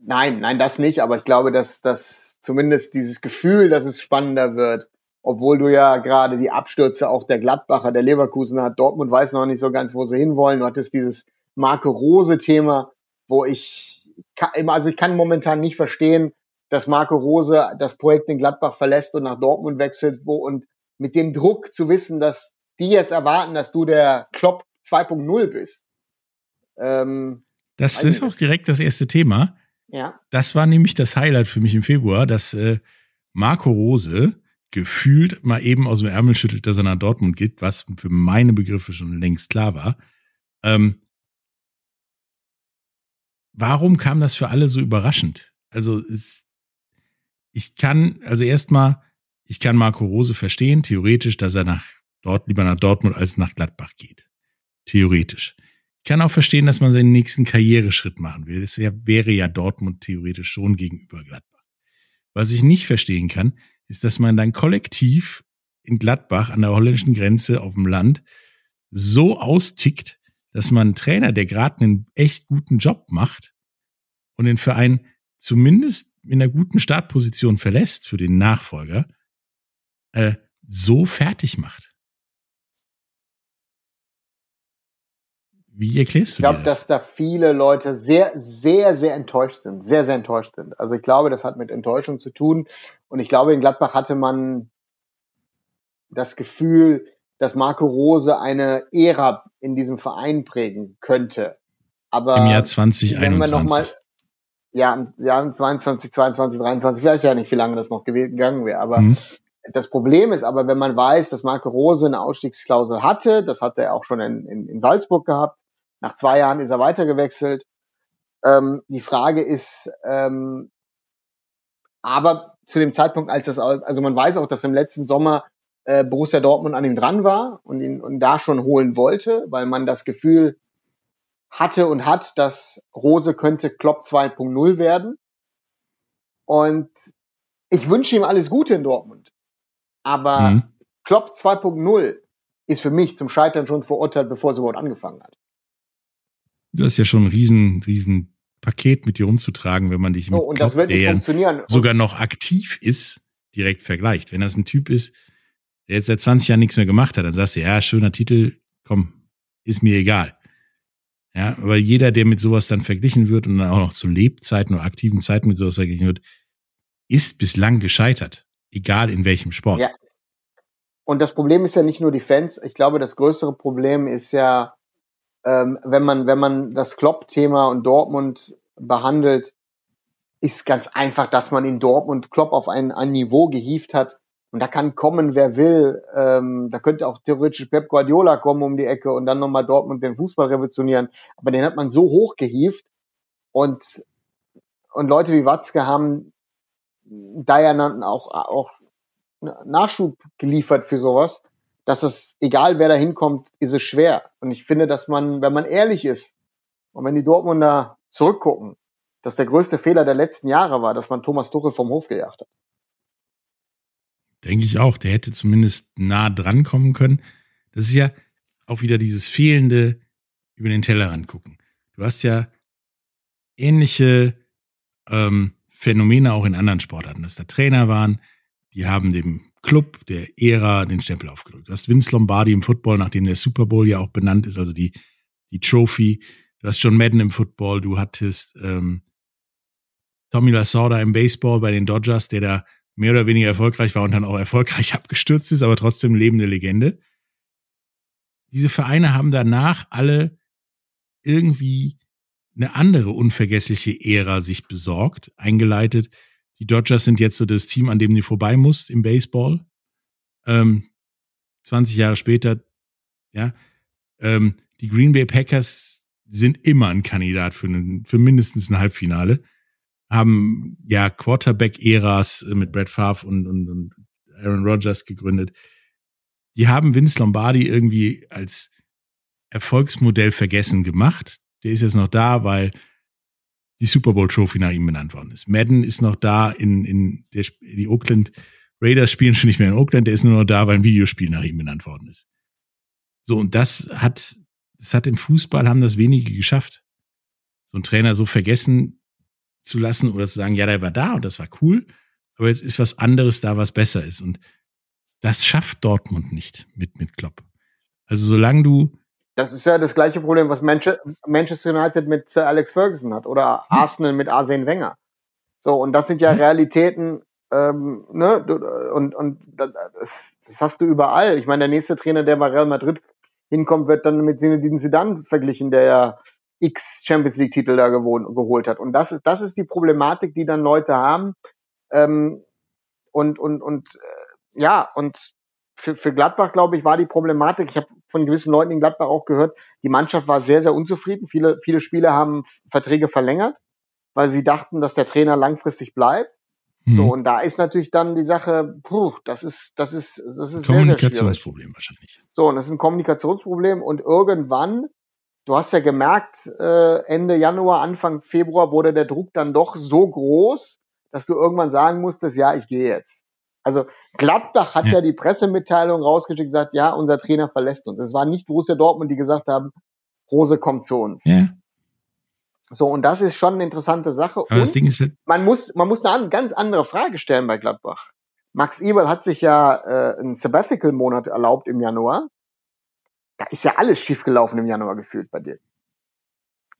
S3: Nein, nein, das nicht, aber ich glaube, dass, dass zumindest dieses Gefühl, dass es spannender wird, obwohl du ja gerade die Abstürze auch der Gladbacher, der Leverkusen hat, Dortmund weiß noch nicht so ganz, wo sie hinwollen. Du hattest dieses Marco Rose-Thema, wo ich, also ich kann momentan nicht verstehen, dass Marco Rose das Projekt in Gladbach verlässt und nach Dortmund wechselt, wo und mit dem Druck zu wissen, dass die jetzt erwarten, dass du der Klopp 2.0 bist. Ähm,
S2: Das
S3: Weiß
S2: ist auch direkt das erste Thema.
S3: ja,
S2: Das war nämlich das Highlight für mich im Februar, dass äh, Marco Rose gefühlt mal eben aus dem Ärmel schüttelt, dass er nach Dortmund geht, was für meine Begriffe schon längst klar war. Ähm, warum kam das für alle so überraschend? Also es, ich kann, also erstmal, ich kann Marco Rose verstehen, theoretisch, dass er nach dort lieber nach Dortmund als nach Gladbach geht. Theoretisch. Ich kann auch verstehen, dass man seinen nächsten Karriereschritt machen will. Das wäre ja Dortmund theoretisch schon gegenüber Gladbach. Was ich nicht verstehen kann, ist, dass man dann kollektiv in Gladbach an der holländischen Grenze auf dem Land so austickt, dass man einen Trainer, der gerade einen echt guten Job macht und den Verein zumindest in einer guten Startposition verlässt für den Nachfolger, äh, so fertig macht. Wie erklärst
S3: Ich
S2: du
S3: glaube,
S2: dir das?
S3: dass da viele Leute sehr, sehr, sehr enttäuscht sind. Sehr, sehr enttäuscht sind. Also ich glaube, das hat mit Enttäuschung zu tun. Und ich glaube, in Gladbach hatte man das Gefühl, dass Marco Rose eine Ära in diesem Verein prägen könnte. Aber
S2: Im Jahr
S3: wenn wir noch mal,
S2: 2021.
S3: ja, im Jahr 22, 22, 23, ich weiß ja nicht, wie lange das noch gegangen wäre, aber
S2: Mhm.
S3: das Problem ist aber, wenn man weiß, dass Marco Rose eine Ausstiegsklausel hatte, das hat er auch schon in, in, in Salzburg gehabt, nach zwei Jahren ist er weitergewechselt. Ähm, die Frage ist, ähm, aber zu dem Zeitpunkt, als das, also man weiß auch, dass im letzten Sommer äh, Borussia Dortmund an ihm dran war und ihn und da schon holen wollte, weil man das Gefühl hatte und hat, dass Rose könnte Klopp 2.0 werden. Und ich wünsche ihm alles Gute in Dortmund. Aber
S2: Mhm.
S3: Klopp 2.0 ist für mich zum Scheitern schon verurteilt, bevor es überhaupt angefangen hat.
S2: Das ist ja schon ein riesen, riesen Paket mit dir rumzutragen, wenn man dich
S3: So,
S2: mit
S3: und
S2: Klopp,
S3: das wird nicht funktionieren.
S2: sogar noch aktiv ist, direkt vergleicht. Wenn das ein Typ ist, der jetzt seit 20 Jahren nichts mehr gemacht hat, dann sagst du, ja, schöner Titel, komm, ist mir egal. Ja, aber jeder, der mit sowas dann verglichen wird und dann auch noch zu Lebzeiten oder aktiven Zeiten mit sowas verglichen wird, ist bislang gescheitert. Egal in welchem Sport.
S3: Ja. Und das Problem ist ja nicht nur die Fans. Ich glaube, das größere Problem ist ja, ähm, wenn man, wenn man das Klopp-Thema und Dortmund behandelt, ist ganz einfach, dass man in Dortmund Klopp auf ein, ein Niveau gehievt hat. Und da kann kommen, wer will. Ähm, da könnte auch theoretisch Pep Guardiola kommen um die Ecke und dann nochmal Dortmund den Fußball revolutionieren. Aber den hat man so hoch gehievt. Und, und Leute wie Watzke haben da ja dann auch, auch Nachschub geliefert für sowas, dass es, egal wer da hinkommt, ist es schwer. Und ich finde, dass man, wenn man ehrlich ist und wenn die Dortmunder zurückgucken, dass der größte Fehler der letzten Jahre war, dass man Thomas Tuchel vom Hof gejagt hat.
S2: Denke ich auch. Der hätte zumindest nah dran kommen können. Das ist ja auch wieder dieses fehlende über den Tellerrand gucken. Du hast ja ähnliche ähm, Phänomene auch in anderen Sportarten, dass da Trainer waren, die haben dem Club, der Ära, den Stempel aufgedrückt. Du hast Vince Lombardi im Football, nachdem der Super Bowl ja auch benannt ist, also die, die Trophy. Du hast John Madden im Football, du hattest ähm, Tommy Lasorda im Baseball bei den Dodgers, der da mehr oder weniger erfolgreich war und dann auch erfolgreich [laughs] abgestürzt ist, aber trotzdem lebende Legende. Diese Vereine haben danach alle irgendwie eine andere unvergessliche Ära sich besorgt, eingeleitet. Die Dodgers sind jetzt so das Team, an dem du vorbei musst im Baseball. Ähm, 20 Jahre später, ja. Ähm, die Green Bay Packers sind immer ein Kandidat für, einen, für mindestens ein Halbfinale. Haben ja Quarterback-Äras mit Brett Favre und, und, und Aaron Rodgers gegründet. Die haben Vince Lombardi irgendwie als Erfolgsmodell vergessen gemacht. Der ist jetzt noch da, weil die Super Bowl Trophy nach ihm benannt worden ist. Madden ist noch da in, in der, die Oakland Raiders spielen schon nicht mehr in Oakland, der ist nur noch da, weil ein Videospiel nach ihm benannt worden ist. So, und das hat, das hat im Fußball haben das wenige geschafft. So ein Trainer so vergessen zu lassen oder zu sagen, ja, der war da und das war cool, aber jetzt ist was anderes da, was besser ist. Und das schafft Dortmund nicht mit, mit Klopp. Also solange du
S3: das ist ja das gleiche Problem, was Manchester United mit Sir Alex Ferguson hat oder hm. Arsenal mit Arsene Wenger. So, und das sind ja hm. Realitäten, ähm, ne, und, und das, das hast du überall. Ich meine, der nächste Trainer, der bei Real Madrid hinkommt, wird dann mit Zinedine Zidane verglichen, der ja X Champions League Titel da gewohnt, geholt hat. Und das ist, das ist die Problematik, die dann Leute haben. Ähm, und, und, und, äh, ja, und für, für Gladbach, glaube ich, war die Problematik, ich habe von gewissen Leuten in Gladbach auch gehört, die Mannschaft war sehr, sehr unzufrieden. Viele, viele Spieler haben Verträge verlängert, weil sie dachten, dass der Trainer langfristig bleibt. Mhm. So, und da ist natürlich dann die Sache, puh, das ist, das ist, das ist
S2: Kommunikationsproblem wahrscheinlich.
S3: So, und das ist ein Kommunikationsproblem und irgendwann, du hast ja gemerkt, äh, Ende Januar, Anfang Februar wurde der Druck dann doch so groß, dass du irgendwann sagen musstest, ja, ich gehe jetzt. Also Gladbach hat ja. ja die Pressemitteilung rausgeschickt, gesagt, ja, unser Trainer verlässt uns. Es war nicht Borussia Dortmund, die gesagt haben, Rose kommt zu uns. Ja. So, und das ist schon eine interessante Sache.
S2: Aber das Ding ist halt
S3: man muss, man muss eine ganz andere Frage stellen bei Gladbach. Max Eberl hat sich ja äh, einen Sabbatical-Monat erlaubt im Januar. Da ist ja alles schiefgelaufen im Januar gefühlt bei dir.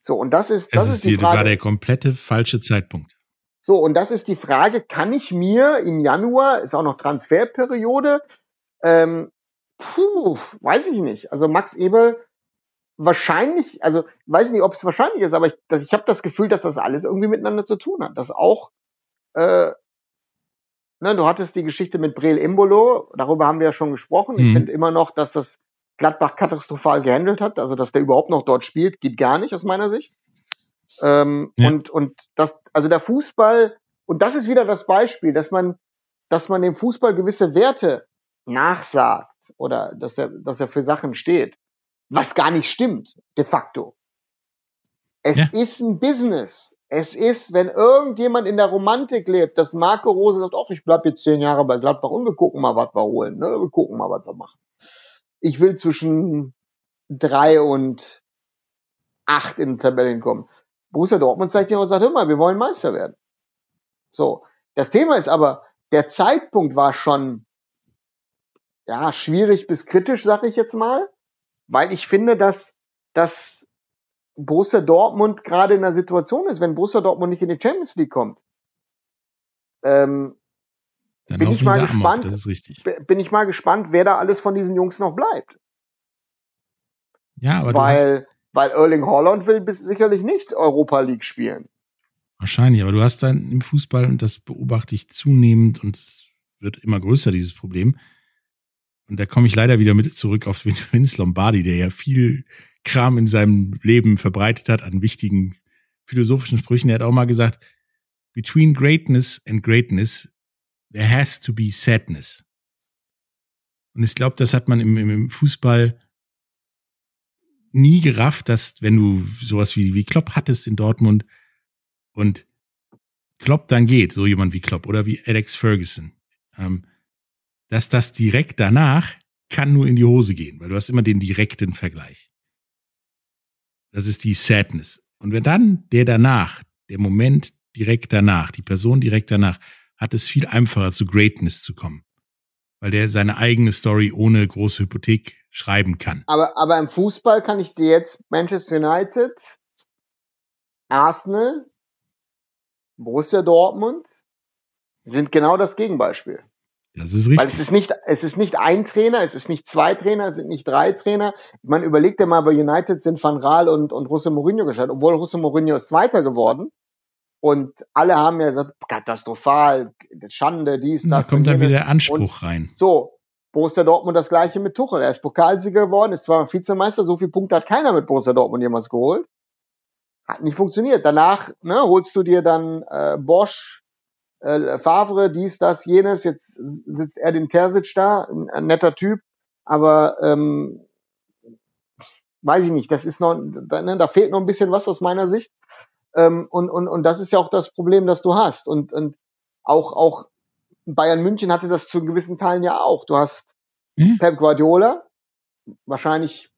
S3: So, und das ist, das
S2: ist,
S3: ist die Frage. Das
S2: war der komplette falsche Zeitpunkt.
S3: So, und das ist die Frage, kann ich mir im Januar, ist auch noch Transferperiode, ähm, puh, weiß ich nicht. Also Max Ebel wahrscheinlich, also weiß ich nicht, ob es wahrscheinlich ist, aber ich, das, ich habe das Gefühl, dass das alles irgendwie miteinander zu tun hat. Dass auch, äh, ne, du hattest die Geschichte mit Breel Imbolo, darüber haben wir ja schon gesprochen. Mhm. Ich finde immer noch, dass das Gladbach katastrophal gehandelt hat, also dass der überhaupt noch dort spielt, geht gar nicht aus meiner Sicht. Ähm, ja. Und, und das, also der Fußball, und das ist wieder das Beispiel, dass man, dass man dem Fußball gewisse Werte nachsagt oder dass er, dass er für Sachen steht, was gar nicht stimmt, de facto. Es ja. ist ein Business. Es ist, wenn irgendjemand in der Romantik lebt, dass Marco Rose sagt, ach, ich bleib jetzt zehn Jahre bei Gladbach und wir gucken mal, was wir holen, ne? Wir gucken mal, was wir machen. Ich will zwischen drei und acht in Tabellen kommen. Borussia Dortmund zeigt ja und sagt, hör mal, wir wollen Meister werden. So. Das Thema ist aber, der Zeitpunkt war schon, ja, schwierig bis kritisch, sag ich jetzt mal, weil ich finde, dass, dass Borussia Dortmund gerade in einer Situation ist, wenn Borussia Dortmund nicht in die Champions League kommt, ähm, bin ich mal gespannt, bin ich mal gespannt, wer da alles von diesen Jungs noch bleibt.
S2: Ja, aber
S3: weil weil Erling Haaland will bis sicherlich nicht Europa League spielen.
S2: Wahrscheinlich, aber du hast dann im Fußball, und das beobachte ich zunehmend und es wird immer größer, dieses Problem. Und da komme ich leider wieder mit zurück auf [laughs] Vince Lombardi, der ja viel Kram in seinem Leben verbreitet hat an wichtigen philosophischen Sprüchen. Er hat auch mal gesagt, between greatness and greatness, there has to be sadness. Und ich glaube, das hat man im, im Fußball nie gerafft, dass wenn du sowas wie, wie Klopp hattest in Dortmund und Klopp dann geht, so jemand wie Klopp oder wie Alex Ferguson, ähm, dass das direkt danach kann nur in die Hose gehen, weil du hast immer den direkten Vergleich. Das ist die Sadness. Und wenn dann der danach, der Moment direkt danach, die Person direkt danach, hat es viel einfacher zu Greatness zu kommen. weil der seine eigene Story ohne große Hypothek schreiben kann.
S3: Aber, aber im Fußball kann ich dir jetzt Manchester United, Arsenal, Borussia Dortmund sind genau das Gegenbeispiel.
S2: Das ist richtig.
S3: Weil es ist nicht, es ist nicht ein Trainer, es ist nicht zwei Trainer, es sind nicht drei Trainer. Man überlegt ja mal, bei United sind Van Raal und, und Russe Mourinho gestartet, obwohl Russe Mourinho ist Zweiter geworden. Und alle haben ja gesagt, katastrophal, Schande, dies, das.
S2: Da kommt dann wieder Anspruch
S3: Und
S2: rein.
S3: So, Borussia Dortmund das gleiche mit Tuchel. Er ist Pokalsieger geworden, ist zwar Vizemeister, so viele Punkte hat keiner mit Borussia Dortmund jemals geholt. Hat nicht funktioniert. Danach ne, holst du dir dann äh, Bosch, äh, Favre, dies, das, jenes. Jetzt sitzt er den Terzic da, ein, ein netter Typ, aber ähm, weiß ich nicht. Das ist noch, da, ne, da fehlt noch ein bisschen was aus meiner Sicht. Ähm, und, und, und das ist ja auch das Problem, das du hast. Und, und auch, auch Bayern München hatte das zu gewissen Teilen ja auch. Du hast
S2: Hm?
S3: Pep Guardiola, wahrscheinlich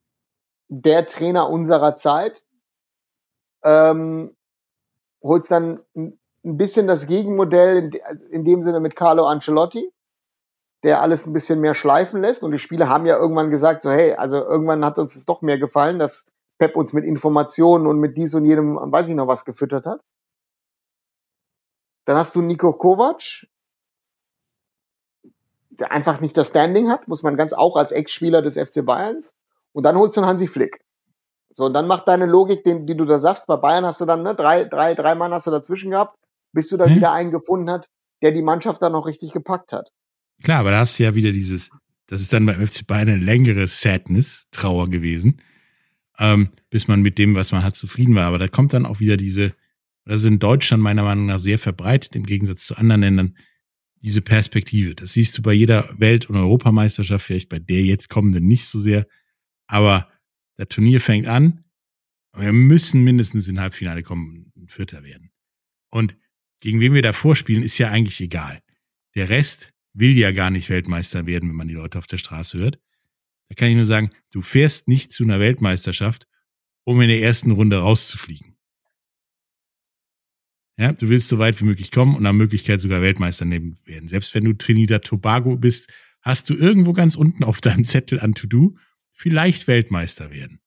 S3: der Trainer unserer Zeit, ähm, holst dann ein bisschen das Gegenmodell in, de- in dem Sinne mit Carlo Ancelotti, der alles ein bisschen mehr schleifen lässt. Und die Spieler haben ja irgendwann gesagt, so hey, also irgendwann hat uns es doch mehr gefallen, dass Pep uns mit Informationen und mit dies und jedem, weiß ich noch was, gefüttert hat. Dann hast du Nico Kovac, der einfach nicht das Standing hat, muss man ganz auch als Ex-Spieler des FC Bayerns. Und dann holst du einen Hansi Flick. So, und dann macht deine Logik, den, die du da sagst, bei Bayern hast du dann, ne, drei, drei, drei Mann hast du dazwischen gehabt, bis du dann
S2: Hm.
S3: wieder einen gefunden hat, der die Mannschaft dann noch richtig gepackt hat.
S2: Klar, aber da hast du ja wieder dieses, das ist dann beim FC Bayern eine längere Sadness, Trauer gewesen, ähm, bis man mit dem, was man hat, zufrieden war. Aber da kommt dann auch wieder diese, das ist in Deutschland meiner Meinung nach sehr verbreitet, im Gegensatz zu anderen Ländern, diese Perspektive. Das siehst du bei jeder Welt- und Europameisterschaft, vielleicht bei der jetzt kommenden nicht so sehr. Aber das Turnier fängt an. Wir müssen mindestens in Halbfinale kommen und Vierter werden. Und gegen wen wir davor spielen, ist ja eigentlich egal. Der Rest will ja gar nicht Weltmeister werden, wenn man die Leute auf der Straße hört. Da kann ich nur sagen, du fährst nicht zu einer Weltmeisterschaft, um in der ersten Runde rauszufliegen. Ja, du willst so weit wie möglich kommen und nach Möglichkeit sogar Weltmeister nehmen werden. Selbst wenn du Trinidad Tobago bist, hast du irgendwo ganz unten auf deinem Zettel an To-Do vielleicht Weltmeister werden.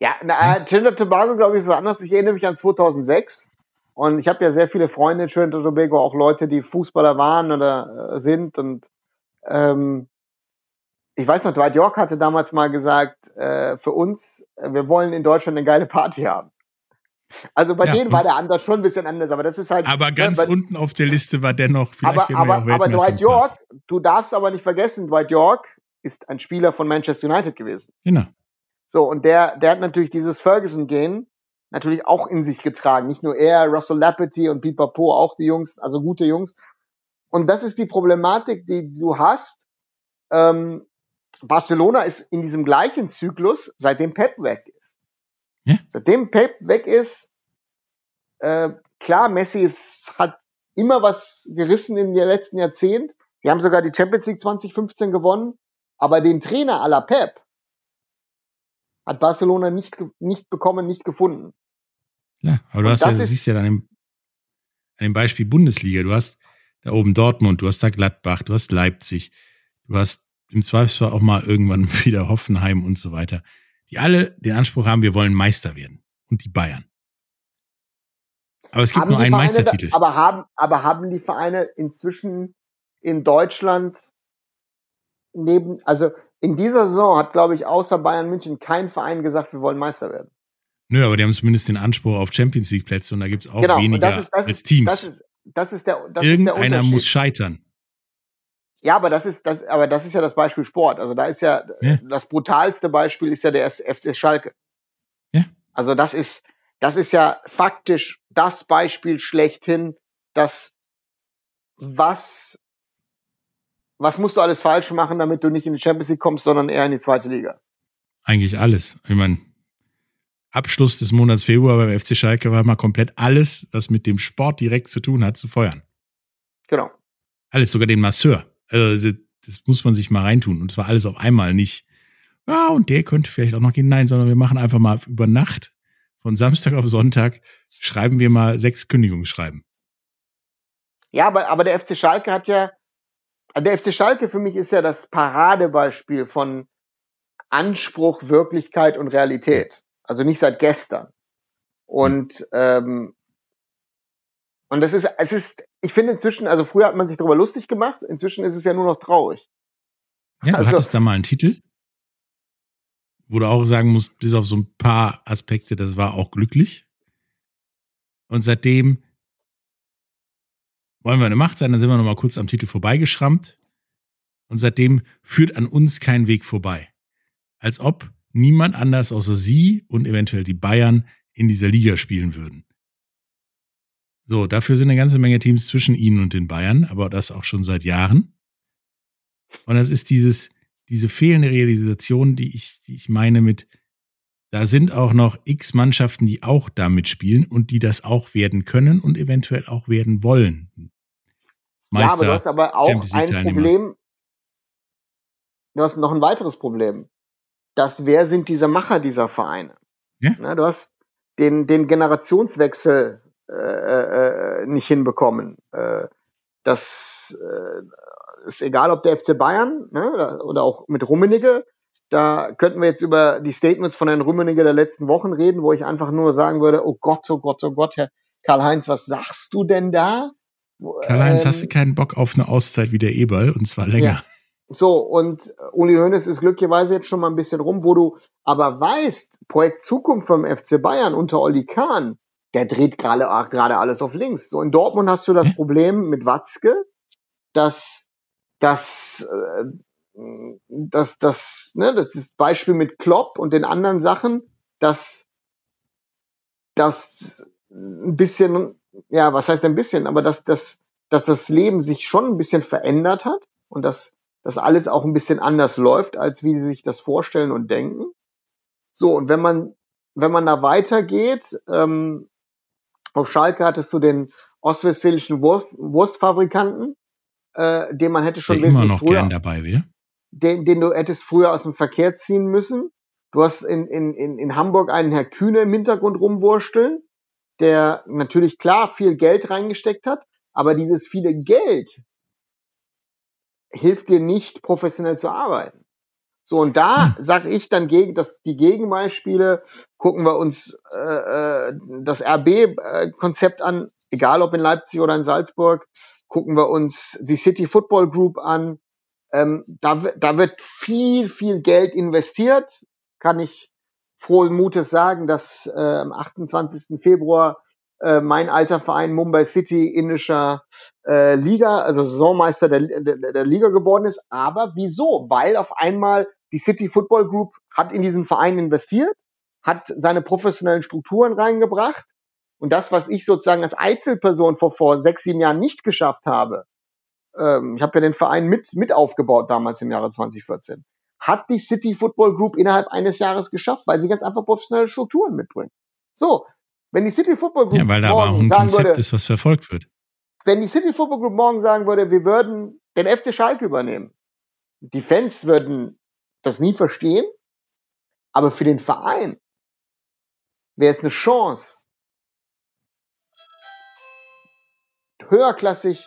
S3: Ja, na, äh, Trinidad Tobago, glaube ich, ist so anders. Ich erinnere mich an 2006. Und ich habe ja sehr viele Freunde in Trinidad Tobago, auch Leute, die Fußballer waren oder äh, sind. Und ähm, ich weiß noch, Dwight York hatte damals mal gesagt, äh, für uns, äh, wir wollen in Deutschland eine geile Party haben. Also bei
S2: Ja,
S3: denen war der Ansatz schon ein bisschen anders, aber das ist halt.
S2: Aber ganz
S3: ne, bei-
S2: unten auf der Liste war dennoch vielleicht
S3: aber, aber, aber Dwight York, du darfst aber nicht vergessen, Dwight York ist ein Spieler von Manchester United gewesen.
S2: Genau.
S3: So, und der, der hat natürlich dieses Ferguson-Gen natürlich auch in sich getragen. Nicht nur er, Russell Lappety und Pete Papo, auch die Jungs, also gute Jungs. Und das ist die Problematik, die du hast. Ähm, Barcelona ist in diesem gleichen Zyklus, seitdem Pep weg ist.
S2: Ja.
S3: Seitdem Pep weg ist, äh, klar, Messi ist, hat immer was gerissen im letzten Jahrzehnt. Die haben sogar die Champions League 2015 gewonnen. Aber den Trainer à la Pep hat Barcelona nicht, nicht bekommen, nicht gefunden.
S2: Ja, aber du hast ja,
S3: das
S2: du
S3: ist-
S2: siehst ja dann im, an dem Beispiel Bundesliga, du hast da oben Dortmund, du hast da Gladbach, du hast Leipzig, du hast im Zweifelsfall auch mal irgendwann [laughs] wieder Hoffenheim und so weiter, die alle den Anspruch haben, wir wollen Meister werden. Und die Bayern. Aber es gibt
S3: Haben
S2: nur einen
S3: Vereine
S2: Meistertitel.
S3: Aber, haben, aber haben die Vereine inzwischen in Deutschland neben, also in dieser Saison hat, glaube ich, außer Bayern München kein Verein gesagt, wir wollen Meister werden.
S2: Nö, aber die haben zumindest den Anspruch auf Champions League Plätze und da gibt's auch
S3: genau.
S2: Weniger
S3: das ist, das
S2: als
S3: ist,
S2: Teams.
S3: Das ist, das ist der, das ist der
S2: Irgendeiner muss scheitern.
S3: Ja, aber das ist das, aber das ist ja das Beispiel Sport. Also da ist ja,
S2: Ja.
S3: das brutalste Beispiel ist ja der FC Schalke.
S2: Ja.
S3: Also das ist, das ist ja faktisch das Beispiel schlechthin, dass was, was musst du alles falsch machen, damit du nicht in die Champions League kommst, sondern eher in die zweite Liga.
S2: Eigentlich alles. Ich meine, Abschluss des Monats Februar beim FC Schalke war mal komplett alles, was mit dem Sport direkt zu tun hat, zu feuern.
S3: Genau.
S2: Alles, sogar den Masseur. Also, das muss man sich mal reintun. Und zwar alles auf einmal nicht. Ja, und der könnte vielleicht auch noch gehen. Nein, sondern wir machen einfach mal über Nacht von Samstag auf Sonntag schreiben wir mal sechs Kündigungsschreiben.
S3: Ja, aber, aber der FC Schalke hat ja, der FC Schalke für mich ist ja das Paradebeispiel von Anspruch, Wirklichkeit und Realität. Also nicht seit gestern. Und ähm, und das ist, es ist, ich finde inzwischen, also früher hat man sich darüber lustig gemacht, inzwischen ist es ja nur noch traurig.
S2: Ja, du also, hattest da mal einen Titel, wo du auch sagen musst, bis auf so ein paar Aspekte, das war auch glücklich. Und seitdem wollen wir eine Macht sein, dann sind wir noch mal kurz am Titel vorbeigeschrammt. Und seitdem führt an uns kein Weg vorbei. Als ob niemand anders außer sie und eventuell die Bayern in dieser Liga spielen würden. So, dafür sind eine ganze Menge Teams zwischen ihnen und den Bayern, aber das auch schon seit Jahren. Und das ist dieses, diese fehlende Realisation, die ich, die ich meine mit, da sind auch noch x Mannschaften, die auch da mitspielen und die das auch werden können und eventuell auch werden wollen.
S3: Meister, ja, aber du hast aber auch ein Problem. Du hast noch ein weiteres Problem. Das, wer sind diese Macher dieser Vereine? Ja? Na, du hast den, den Generationswechsel äh, äh, nicht hinbekommen. Äh, das äh, ist egal, ob der FC Bayern ne, oder auch mit Rummenigge. Da könnten wir jetzt über die Statements von Herrn Rummenigge der letzten Wochen reden, wo ich einfach nur sagen würde, oh Gott, oh Gott, oh Gott, Herr Karl-Heinz, was sagst du denn da?
S2: Karl-Heinz, ähm, hast du keinen Bock auf eine Auszeit wie der Eberl und zwar länger? Ja.
S3: So, und Uli Hoeneß ist glücklicherweise jetzt schon mal ein bisschen rum, wo du aber weißt, Projekt Zukunft vom FC Bayern unter Olli Kahn, der dreht gerade gerade alles auf links. So in Dortmund hast du das hm? Problem mit Watzke, dass dass äh, dass das ne das ist Beispiel mit Klopp und den anderen Sachen, dass das ein bisschen ja was heißt ein bisschen, aber dass das dass das Leben sich schon ein bisschen verändert hat und dass das alles auch ein bisschen anders läuft, als wie sie sich das vorstellen und denken. So, und wenn man, wenn man da weitergeht, ähm, auf Schalke hattest du den ostwestfälischen Wurst, Wurstfabrikanten, äh, den man hätte schon
S2: Der immer noch früher, gern dabei wäre.
S3: Den, den du hättest früher aus dem Verkehr ziehen müssen. Du hast in, in, in, in Hamburg einen Herr Kühne im Hintergrund rumwursteln, der natürlich klar viel Geld reingesteckt hat, aber dieses viele Geld hilft dir nicht, professionell zu arbeiten. So, und da hm. sage ich dann gegen dass die Gegenbeispiele, gucken wir uns äh, äh das RB-Konzept an, egal ob in Leipzig oder in Salzburg, gucken wir uns die City Football Group an. Ähm, da, da wird viel, viel Geld investiert, kann ich frohen Mutes sagen, dass äh, am 28. Februar äh, mein alter Verein Mumbai City indischer äh, Liga, also Saisonmeister der, der, der Liga geworden ist. Aber wieso? Weil auf einmal die City Football Group hat in diesen Verein investiert, hat seine professionellen Strukturen reingebracht. Und das, was ich sozusagen als Einzelperson vor, vor sechs, sieben Jahren nicht geschafft habe, ähm, ich habe ja den Verein mit, mit aufgebaut damals im Jahre 2014, hat die City Football Group innerhalb eines Jahres geschafft, weil sie ganz einfach professionelle Strukturen mitbringt. So, wenn die City Football Group
S2: ja, weil da morgen aber ein sagen Konzept würde, ist, was verfolgt wird.
S3: Wenn die City Football Group morgen sagen würde, wir würden den FC Schalke übernehmen, die Fans würden das nie verstehen, aber für den Verein wäre es eine Chance, höherklassig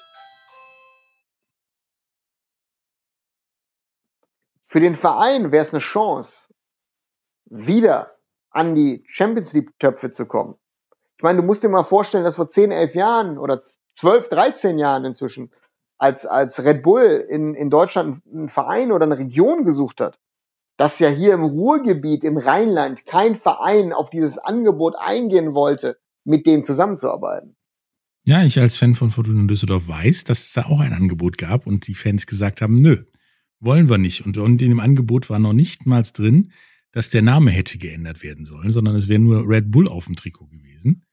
S3: für den Verein wäre es eine Chance, wieder an die Champions League Töpfe zu kommen. Ich meine, du musst dir mal vorstellen, dass vor 10, 11 Jahren oder 12, 13 Jahren inzwischen, als, als Red Bull in, in Deutschland einen Verein oder eine Region gesucht hat, dass ja hier im Ruhrgebiet, im Rheinland, kein Verein auf dieses Angebot eingehen wollte, mit denen zusammenzuarbeiten.
S2: Ja, ich als Fan von Fortuna Düsseldorf weiß, dass es da auch ein Angebot gab und die Fans gesagt haben, nö, wollen wir nicht. Und, in dem Angebot war noch nicht mal drin, dass der Name hätte geändert werden sollen, sondern es wäre nur Red Bull auf dem Trikot gewesen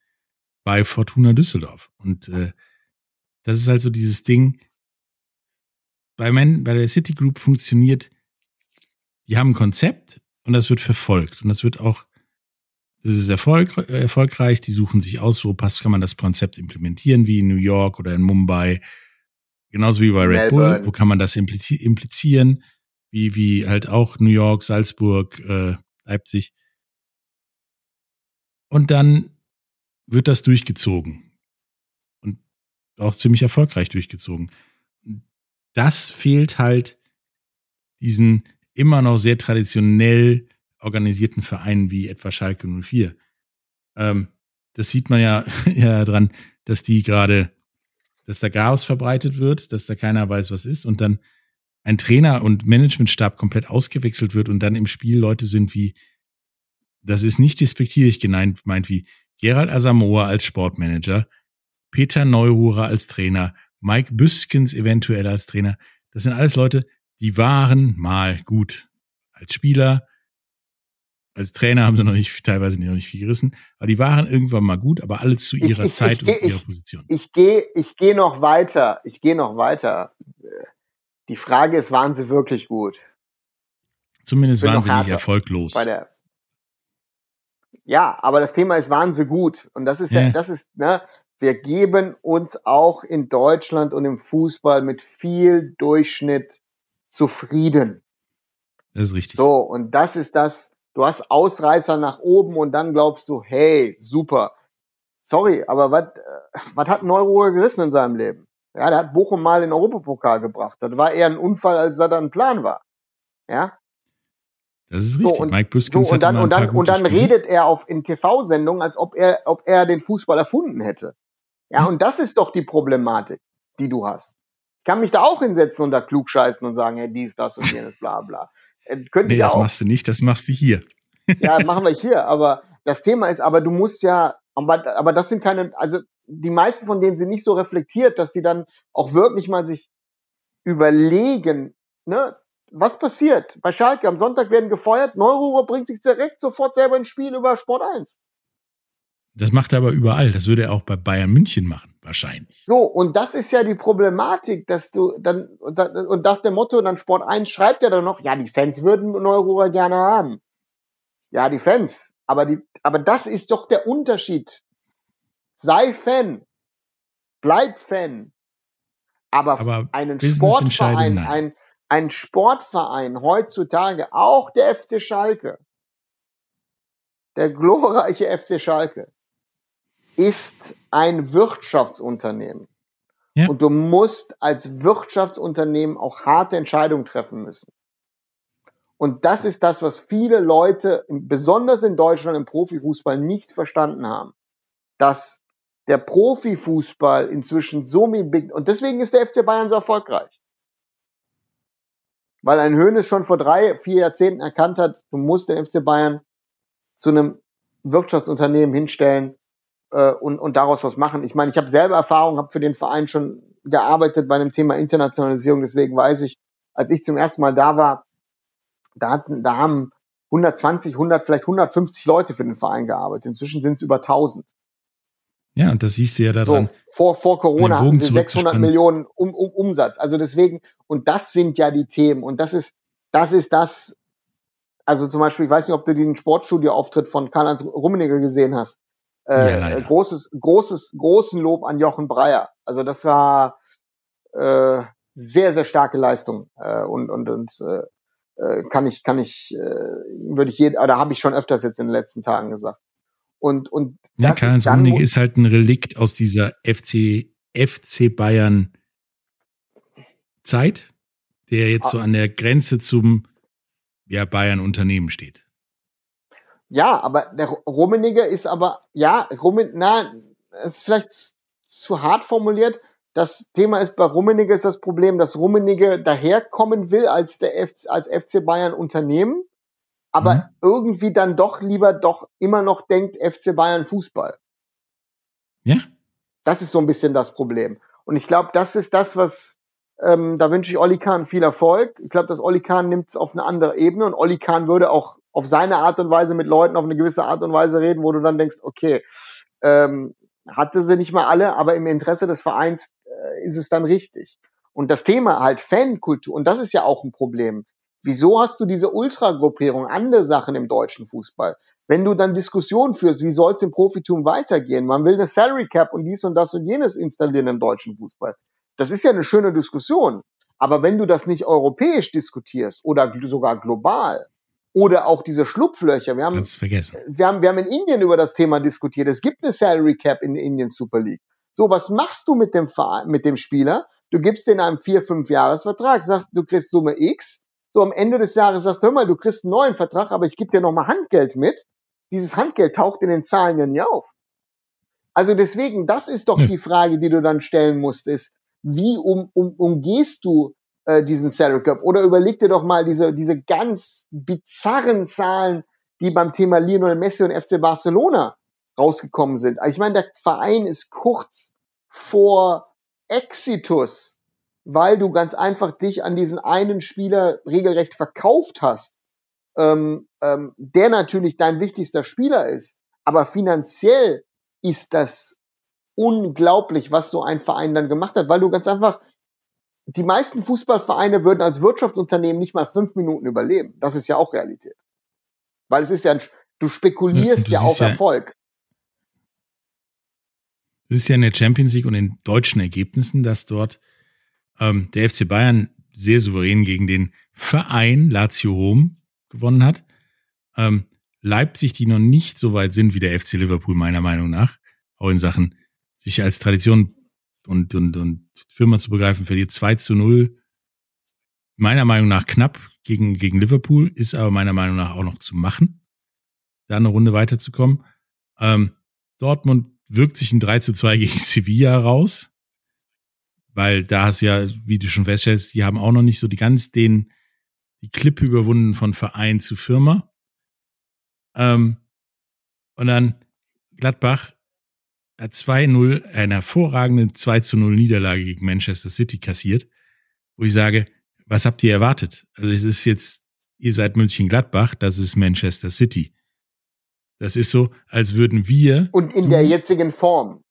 S2: bei Fortuna Düsseldorf. Und äh, das ist halt so dieses Ding, bei, Man, bei der City Group funktioniert, die haben ein Konzept und das wird verfolgt. Und das wird auch, das ist Erfolg, erfolgreich, die suchen sich aus, wo passt, kann man das Konzept implementieren, wie in New York oder in Mumbai. Genauso wie bei Red Melbourne. Bull, wo kann man das implizieren, wie, wie halt auch New York, Salzburg, äh, Leipzig. Und dann wird das durchgezogen. Und auch ziemlich erfolgreich durchgezogen. das fehlt halt diesen immer noch sehr traditionell organisierten Vereinen wie etwa Schalke 04. Ähm, das sieht man ja, [laughs] ja dran, dass die gerade, dass da Chaos verbreitet wird, dass da keiner weiß, was ist und dann ein Trainer und Managementstab komplett ausgewechselt wird und dann im Spiel Leute sind wie, das ist nicht despektierlich gemeint, meint wie Gerald Asamoah als Sportmanager, Peter Neururer als Trainer, Mike Büskens eventuell als Trainer. Das sind alles Leute, die waren mal gut. Als Spieler, als Trainer haben sie noch nicht, teilweise noch nicht viel gerissen, aber die waren irgendwann mal gut, aber alles zu ihrer ich, Zeit ich, ich, und ihrer Position.
S3: Ich gehe, ich gehe noch weiter. Ich gehe noch weiter. Die Frage ist, waren sie wirklich gut?
S2: Zumindest waren sie nicht erfolglos.
S3: ja, aber das Thema ist, waren sie gut? Und das ist ja, ja das ist, ne, wir geben uns auch in Deutschland und im Fußball mit viel Durchschnitt zufrieden.
S2: Das ist richtig.
S3: So, und das ist das, du hast Ausreißer nach oben und dann glaubst du, hey, super. Sorry, aber was was hat Neuruhr gerissen in seinem Leben? Ja, der hat Bochum mal in den Europapokal gebracht. Das war eher ein Unfall, als da ein Plan war. Ja.
S2: Das ist richtig.
S3: So, und, Mike Büskens so, und dann, und dann, und dann redet er auf in TV-Sendungen, als ob er, ob er den Fußball erfunden hätte. Ja, hm. und das ist doch die Problematik, die du hast. Ich kann mich da auch hinsetzen und da klugscheißen und sagen, hey, dies, das und jenes, bla, bla.
S2: Äh, nee, das auch. machst du nicht, das machst du hier. [laughs]
S3: ja, machen wir hier. Aber das Thema ist, aber du musst ja, aber, aber das sind keine, also die meisten von denen sind nicht so reflektiert, dass die dann auch wirklich mal sich überlegen, ne, was passiert? Bei Schalke am Sonntag werden gefeuert, Neururer bringt sich direkt sofort selber ins Spiel über Sport 1.
S2: Das macht er aber überall. Das würde er auch bei Bayern München machen, wahrscheinlich.
S3: So, und das ist ja die Problematik, dass du dann, und das der Motto, dann Sport 1 schreibt er dann noch, ja, die Fans würden Neururer gerne haben. Ja, die Fans. Aber die, aber das ist doch der Unterschied sei Fan, bleib Fan. Aber, Aber einen Sportverein, ein, ein Sportverein heutzutage, auch der FC Schalke, der glorreiche FC Schalke, ist ein Wirtschaftsunternehmen. Ja. Und du musst als Wirtschaftsunternehmen auch harte Entscheidungen treffen müssen. Und das ist das, was viele Leute, besonders in Deutschland im Profifußball, nicht verstanden haben. Dass der Profifußball inzwischen so big und deswegen ist der FC Bayern so erfolgreich. Weil ein Höhnes schon vor drei, vier Jahrzehnten erkannt hat, du musst den FC Bayern zu einem Wirtschaftsunternehmen hinstellen äh, und, und daraus was machen. Ich meine, ich habe selber Erfahrung, habe für den Verein schon gearbeitet bei einem Thema Internationalisierung, deswegen weiß ich, als ich zum ersten Mal da war, da, hatten, da haben 120, 100, vielleicht 150 Leute für den Verein gearbeitet. Inzwischen sind es über 1000.
S2: Ja, und das siehst du ja daran. So,
S3: vor, vor Corona hatten sie 600 Millionen um, um, Umsatz. Also deswegen, und das sind ja die Themen. Und das ist, das ist das, also zum Beispiel, ich weiß nicht, ob du den Sportstudio-Auftritt von Karl-Heinz Rummenigge gesehen hast. Äh, ja, großes, großes, großen Lob an Jochen Breyer. Also das war äh, sehr, sehr starke Leistung. Äh, und und, und äh, äh kann ich, kann ich, äh, würde ich jeden, oder habe ich schon öfters jetzt in den letzten Tagen gesagt. Und, und
S2: ja, Karl-Heinz Rummenigge ist halt ein Relikt aus dieser FC, FC Bayern Zeit, der jetzt so ah. an der Grenze zum ja, Bayern Unternehmen steht.
S3: Ja, aber der Rummenigge ist aber, ja, Rummen, na, ist vielleicht zu hart formuliert. Das Thema ist bei Rummenigge ist das Problem, dass Rummenigge daherkommen will als der FC, als FC Bayern Unternehmen aber mhm. irgendwie dann doch lieber doch immer noch denkt FC Bayern Fußball.
S2: Ja.
S3: Das ist so ein bisschen das Problem. Und ich glaube, das ist das, was ähm, da wünsche ich Olli Kahn viel Erfolg. Ich glaube, dass Olli Kahn nimmt es auf eine andere Ebene und Olli Kahn würde auch auf seine Art und Weise mit Leuten auf eine gewisse Art und Weise reden, wo du dann denkst, okay, ähm, hatte sie nicht mal alle, aber im Interesse des Vereins äh, ist es dann richtig. Und das Thema halt Fankultur, und das ist ja auch ein Problem. Wieso hast du diese Ultragruppierung, andere Sachen im deutschen Fußball? Wenn du dann Diskussionen führst, wie soll es im Profitum weitergehen? Man will eine Salary Cap und dies und das und jenes installieren im deutschen Fußball. Das ist ja eine schöne Diskussion. Aber wenn du das nicht europäisch diskutierst oder sogar global oder auch diese Schlupflöcher, wir haben, wir haben, wir haben in Indien über das Thema diskutiert. Es gibt eine Salary Cap in der Indian Super League. So, was machst du mit dem Verein, mit dem Spieler, du gibst denen einen vier, fünf Jahresvertrag, sagst, du kriegst Summe X, so am Ende des Jahres sagst du, hör mal, du kriegst einen neuen Vertrag, aber ich gebe dir nochmal Handgeld mit. Dieses Handgeld taucht in den Zahlen ja nie auf. Also deswegen, das ist doch
S2: Ja.
S3: die Frage, die du dann stellen musst, ist, wie um, um, umgehst du äh, diesen Salary Cap? Oder überleg dir doch mal diese, diese ganz bizarren Zahlen, die beim Thema Lionel Messi und FC Barcelona rausgekommen sind. Also ich meine, der Verein ist kurz vor Exitus, weil du ganz einfach dich an diesen einen Spieler regelrecht verkauft hast, ähm, ähm, der natürlich dein wichtigster Spieler ist. Aber finanziell ist das unglaublich, was so ein Verein dann gemacht hat, weil du ganz einfach, die meisten Fußballvereine würden als Wirtschaftsunternehmen nicht mal fünf Minuten überleben. Das ist ja auch Realität. Weil es ist ja, ein, du spekulierst
S2: Ja,
S3: ja,
S2: du
S3: auf
S2: ja-
S3: Erfolg.
S2: Du bist ja in der Champions League und in deutschen Ergebnissen, dass dort ähm, der FC Bayern sehr souverän gegen den Verein Lazio Rom gewonnen hat. Ähm, Leipzig, die noch nicht so weit sind wie der FC Liverpool, meiner Meinung nach, auch in Sachen sich als Tradition und, und, und Firma zu begreifen, verliert 2 zu 0. Meiner Meinung nach knapp gegen, gegen Liverpool, ist aber meiner Meinung nach auch noch zu machen, da eine Runde weiterzukommen. Ähm, Dortmund wirkt sich ein 3 zu 2 gegen [laughs] Sevilla raus, weil da hast du ja, wie du schon feststellst, die haben auch noch nicht so die ganz den, die Klippe überwunden von Verein zu Firma. Ähm, und dann Gladbach 2-0, eine hervorragende 2 zu 0 Niederlage gegen Manchester City kassiert, wo ich sage, was habt ihr erwartet? Also es ist jetzt, ihr seid München-Gladbach, das ist Manchester City. Das ist so, als würden wir
S3: Und in
S2: du,
S3: der jetzigen Form.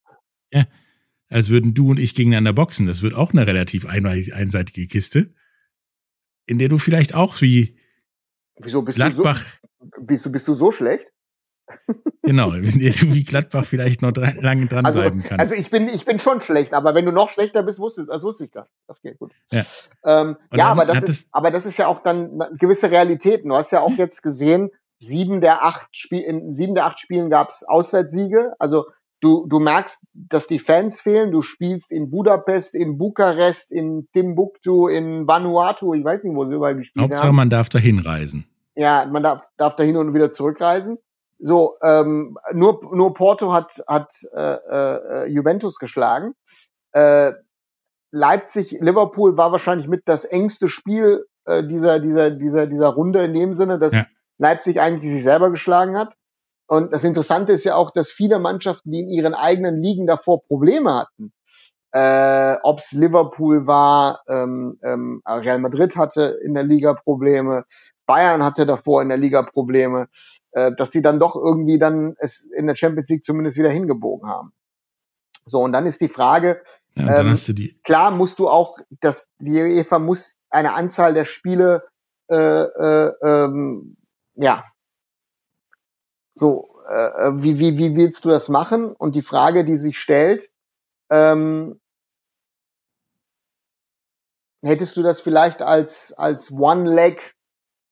S2: als würden du und ich gegeneinander boxen. Das wird auch eine relativ ein- einseitige Kiste, in der du vielleicht auch wie
S3: Wieso bist
S2: Gladbach,
S3: du so, wieso bist du so schlecht?
S2: Genau, [laughs] wie Gladbach vielleicht noch dran, lange
S3: Also,
S2: dranbleiben kannst.
S3: also ich bin, ich bin schon schlecht, aber wenn du noch schlechter bist, wusste, das wusste ich gar nicht. Okay, gut.
S2: Ja.
S3: Ähm, ja, aber das ist, aber das ist ja auch dann gewisse Realitäten. Du hast ja auch jetzt gesehen, sieben der acht Spiel, in sieben der acht Spielen gab es Auswärtssiege. Also du, du merkst, dass die Fans fehlen. Du spielst in Budapest, in Bukarest, in Timbuktu, in Vanuatu. Ich weiß nicht, wo sie überall gespielt
S2: Hauptsache,
S3: haben.
S2: man darf dahin reisen.
S3: Ja, man darf, darf da hin und wieder zurückreisen. So, ähm, nur, nur Porto hat, hat äh, äh, Juventus geschlagen. Äh, Leipzig, Liverpool war wahrscheinlich mit das engste Spiel äh, dieser, dieser, dieser, dieser Runde in dem Sinne, dass
S2: Ja.
S3: Leipzig eigentlich sich selber geschlagen hat. Und das Interessante ist ja auch, dass viele Mannschaften, die in ihren eigenen Ligen davor Probleme hatten, äh, ob es Liverpool war, ähm, ähm, Real Madrid hatte in der Liga Probleme, Bayern hatte davor in der Liga Probleme, äh, dass die dann doch irgendwie dann es in der Champions League zumindest wieder hingebogen haben. So, und dann ist die Frage,
S2: Ja,
S3: Ähm,
S2: die,
S3: klar musst du auch, dass die UEFA muss eine Anzahl der Spiele, äh, äh, ähm, ja, so, äh, äh, wie, wie, wie willst du das machen? Und die Frage, die sich stellt, ähm, hättest du das vielleicht als, als One-Leg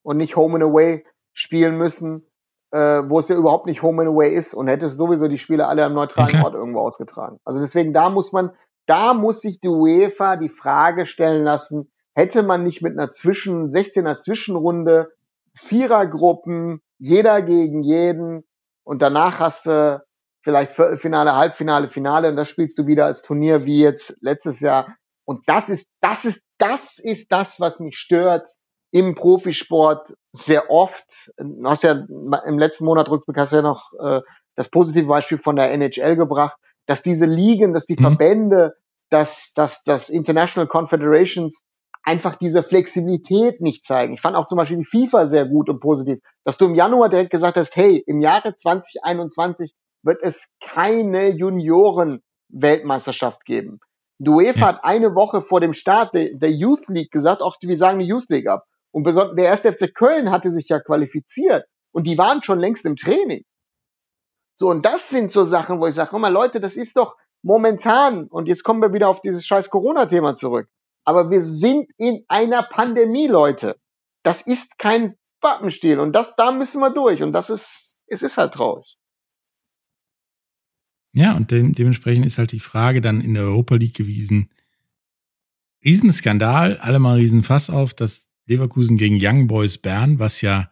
S3: und nicht Home and Away spielen müssen, äh, wo es ja überhaupt nicht Home and Away ist und hättest sowieso die Spiele alle am neutralen
S2: klar.
S3: Ort irgendwo ausgetragen. Also deswegen, da muss man, da muss sich die UEFA die Frage stellen lassen, hätte man nicht mit einer Zwischen, 16er Zwischenrunde, Vierergruppen, jeder gegen jeden und danach hast du vielleicht Viertelfinale, Halbfinale, Finale und das spielst du wieder als Turnier wie jetzt letztes Jahr. Und das ist, das ist, das ist das, was mich stört im Profisport sehr oft. Du hast ja im letzten Monat Rückblick hast ja noch äh, das positive Beispiel von der NHL gebracht, dass diese Ligen, dass die
S2: Mhm.
S3: Verbände, dass, dass, dass International Confederations einfach diese Flexibilität nicht zeigen. Ich fand auch zum Beispiel die FIFA sehr gut und positiv, dass du im Januar direkt gesagt hast, hey, im Jahre 2021 wird es keine Junioren-Weltmeisterschaft geben. Die UEFA
S2: Ja.
S3: hat eine Woche vor dem Start der, der Youth League gesagt, auch wir sagen die Youth League ab. Und besonders der erste FC Köln hatte sich ja qualifiziert und die waren schon längst im Training. So, und das sind so Sachen, wo ich sage, mal, Leute, das ist doch momentan, und jetzt kommen wir wieder auf dieses scheiß Corona-Thema zurück. Aber wir sind in einer Pandemie, Leute. Das ist kein Pappenstiel. Und das, da müssen wir durch. Und das ist, es ist halt traurig.
S2: ja, und de dementsprechend ist halt die Frage dann in der Europa League gewesen, Riesenskandal, alle mal Riesenfass auf, dass Leverkusen gegen Young Boys Bern, was ja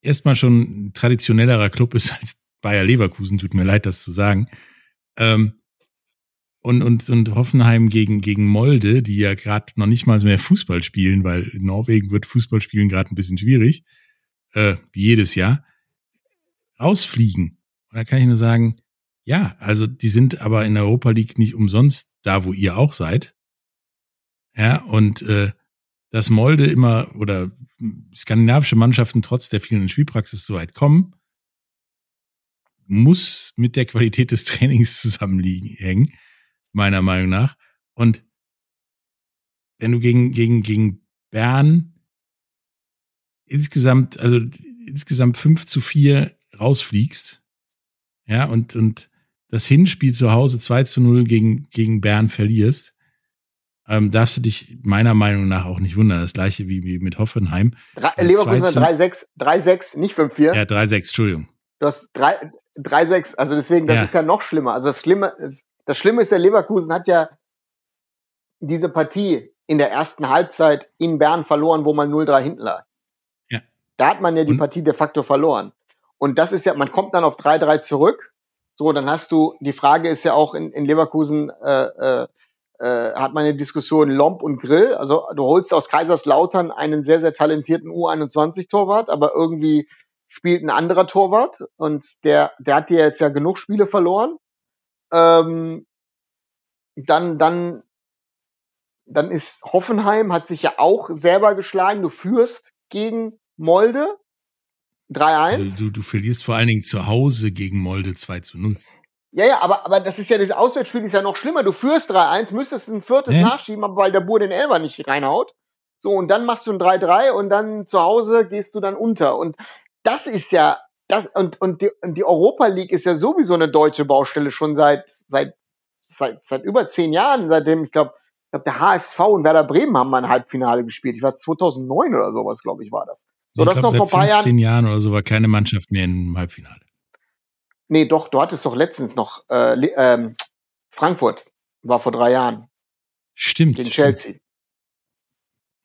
S2: erstmal schon ein traditionellerer Club ist als Bayer Leverkusen, tut mir leid, das zu sagen. Ähm, und, und, und Hoffenheim gegen, gegen Molde, die ja gerade noch nicht mal mehr Fußball spielen, weil in Norwegen wird Fußballspielen gerade ein bisschen schwierig, äh, wie jedes Jahr, rausfliegen. Und da kann ich nur sagen, ja, also die sind aber in der Europa League nicht umsonst da, wo ihr auch seid. Ja, und äh, dass Molde immer oder skandinavische Mannschaften trotz der vielen Spielpraxis so weit kommen, muss mit der Qualität des Trainings zusammenhängen, meiner Meinung nach. Und wenn du gegen, gegen, gegen Bern insgesamt, also insgesamt fünf zu vier rausfliegst, ja, und, und das Hinspiel zu Hause 2 zu 0 gegen, gegen Bern verlierst, ähm, darfst du dich meiner Meinung nach auch nicht wundern. Das gleiche wie, wie mit Hoffenheim.
S3: Drei, Leverkusen 3-6, 3-6, nicht 5-4.
S2: Ja, 3-6, Entschuldigung.
S3: Du hast 3-6, also deswegen, das ja. ist ja noch schlimmer. Also das Schlimme, das Schlimme ist ja, Leverkusen hat ja diese Partie in der ersten Halbzeit in Bern verloren, wo man 0-3 hinten lag. Ja. Da hat man ja die Und? Partie de facto verloren. Und das ist ja, man kommt dann auf 3-3 zurück. So, dann hast du, die Frage ist ja auch in, in Leverkusen, äh, äh, äh, hat man eine Diskussion Lomp und Grill. Also du holst aus Kaiserslautern einen sehr, sehr talentierten U21-Torwart, aber irgendwie spielt ein anderer Torwart und der, der hat dir jetzt ja genug Spiele verloren. Ähm, dann, dann, dann ist Hoffenheim, hat sich ja auch selber geschlagen. Du führst gegen Molde 3-1.
S2: Also du, du verlierst vor allen Dingen zu Hause gegen Molde 2 zu 0.
S3: Ja, ja, aber, aber das ist ja, das Auswärtsspiel ist ja noch schlimmer. Du führst 3-1, müsstest ein viertes ja. nachschieben, aber weil der Bur den Elber nicht reinhaut. So, und dann machst du ein 3-3 und dann zu Hause gehst du dann unter. Und das ist ja, das, und, und, die, und die Europa League ist ja sowieso eine deutsche Baustelle schon seit, seit, seit, seit über zehn Jahren, seitdem, ich glaube, ich glaube, der HSV und Werder Bremen haben mal ein Halbfinale gespielt. Ich war 2009 oder sowas, glaube ich, war das. So,
S2: ich
S3: das
S2: glaub, noch vor ein paar Jahren. Jahren oder so war keine Mannschaft mehr im Halbfinale.
S3: Nee, doch, du hattest doch letztens noch äh, ähm, Frankfurt war vor drei Jahren.
S2: Stimmt.
S3: Gegen Chelsea.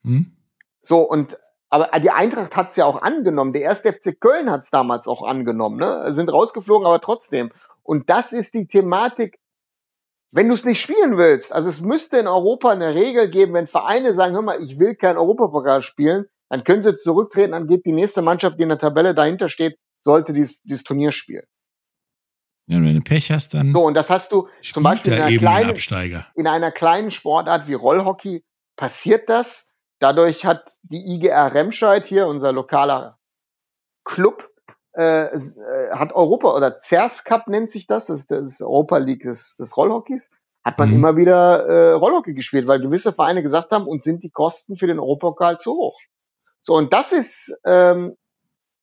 S3: Hm? So, und aber die Eintracht hat es ja auch angenommen. Der erste FC Köln hat es damals auch angenommen, ne? Sind rausgeflogen, aber trotzdem. Und das ist die Thematik, wenn du es nicht spielen willst. Also es müsste in Europa eine Regel geben, wenn Vereine sagen, hör mal, ich will kein Europapokal spielen, dann können sie zurücktreten, dann geht die nächste Mannschaft, die in der Tabelle dahinter steht, sollte dieses, dieses Turnier spielen.
S2: Ja, wenn du Pech hast, dann.
S3: So, und das hast du zum Beispiel in einer, kleinen, in einer kleinen Sportart wie Rollhockey passiert das. Dadurch hat die IGR Remscheid hier, unser lokaler Club, äh, äh, hat Europa oder CERS Cup nennt sich das, das ist das Europa League des, des Rollhockeys, hat man mhm. immer wieder äh, Rollhockey gespielt, weil gewisse Vereine gesagt haben, uns sind die Kosten für den Europapokal zu hoch. So, und das ist, ähm,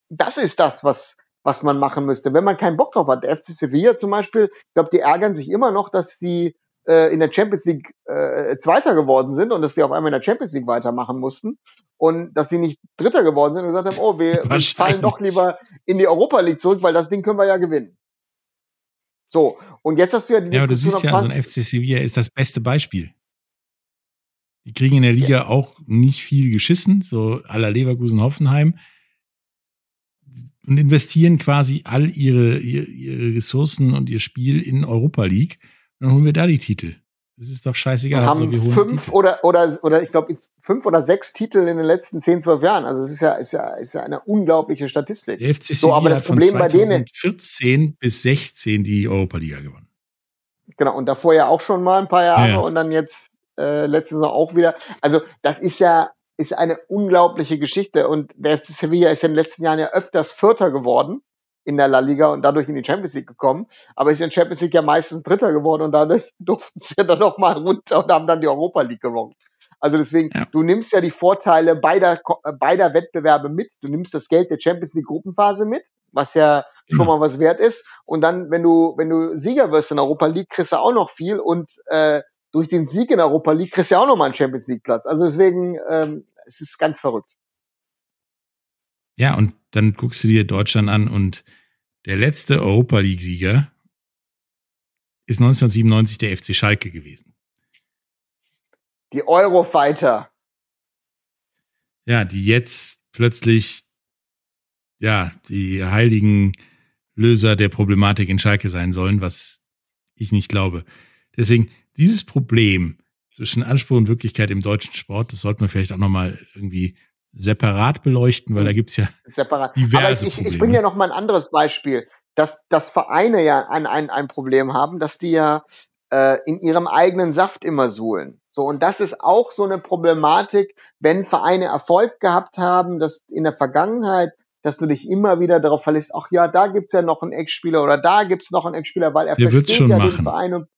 S3: das ist das, was, was man machen müsste, wenn man keinen Bock drauf hat. Der FC Sevilla zum Beispiel, ich glaube, die ärgern sich immer noch, dass sie äh, in der Champions League äh, Zweiter geworden sind und dass die auf einmal in der Champions League weitermachen mussten und dass sie nicht Dritter geworden sind und gesagt haben, oh, wir, wir fallen doch lieber in die Europa League zurück, weil das Ding können wir ja gewinnen. So, und jetzt hast du ja
S2: die Ja, aber du siehst ja, so ein FC Sevilla ist das beste Beispiel. Die kriegen in der Liga ja. auch nicht viel geschissen, so aller Leverkusen Hoffenheim und investieren quasi all ihre, ihre Ressourcen und ihr Spiel in Europa League. Und dann holen wir da die Titel. Das ist doch scheißegal.
S3: Wir haben
S2: also,
S3: fünf oder, oder, oder ich glaube, fünf oder sechs Titel in den letzten zehn, zwölf Jahren. Also es ist ja, ist ja, ist ja eine unglaubliche Statistik.
S2: Der FC so, aber das hat Problem von 2014 bis 16 die Europa Liga gewonnen.
S3: Genau, und davor ja auch schon mal ein paar Jahre ja, ja. und dann jetzt äh, letzte Saison auch wieder. Also das ist ja, ist eine unglaubliche Geschichte. Und der Sevilla ist in den letzten Jahren ja öfters Vierter geworden in der La Liga und dadurch in die Champions League gekommen. Aber ist in der Champions League ja meistens Dritter geworden und dadurch [laughs] durften sie ja dann noch mal runter und haben dann die Europa League gewonnen. Also deswegen, ja. du nimmst ja die Vorteile beider, beider Wettbewerbe mit. Du nimmst das Geld der Champions League Gruppenphase mit, was ja schon genau. mal was wert ist. Und dann, wenn du, wenn du Sieger wirst in der Europa League, kriegst du auch noch viel und äh, durch den Sieg in Europa League kriegst du ja auch nochmal einen Champions League Platz. Also deswegen, ähm, es ist ganz verrückt.
S2: Ja, und dann guckst du dir Deutschland an und der letzte Europa League Sieger ist 1997 der FC Schalke gewesen.
S3: Die Eurofighter.
S2: Ja, die jetzt plötzlich, ja, die heiligen Löser der Problematik in Schalke sein sollen, was ich nicht glaube. Deswegen, dieses Problem zwischen Anspruch und Wirklichkeit im deutschen Sport, das sollten wir vielleicht auch nochmal irgendwie separat beleuchten, weil da gibt's ja
S3: separat. diverse Aber ich, Probleme. Ich bringe ja noch mal ein anderes Beispiel, dass, dass Vereine ja ein, ein, ein Problem haben, dass die ja äh, in ihrem eigenen Saft immer suhlen. So, und das ist auch so eine Problematik, wenn Vereine Erfolg gehabt haben, dass in der Vergangenheit, dass du dich immer wieder darauf verlässt, ach ja, da gibt's ja noch einen Ex-Spieler oder da gibt's noch einen Ex-Spieler, weil er
S2: der versteht
S3: ja
S2: machen.
S3: den Verein und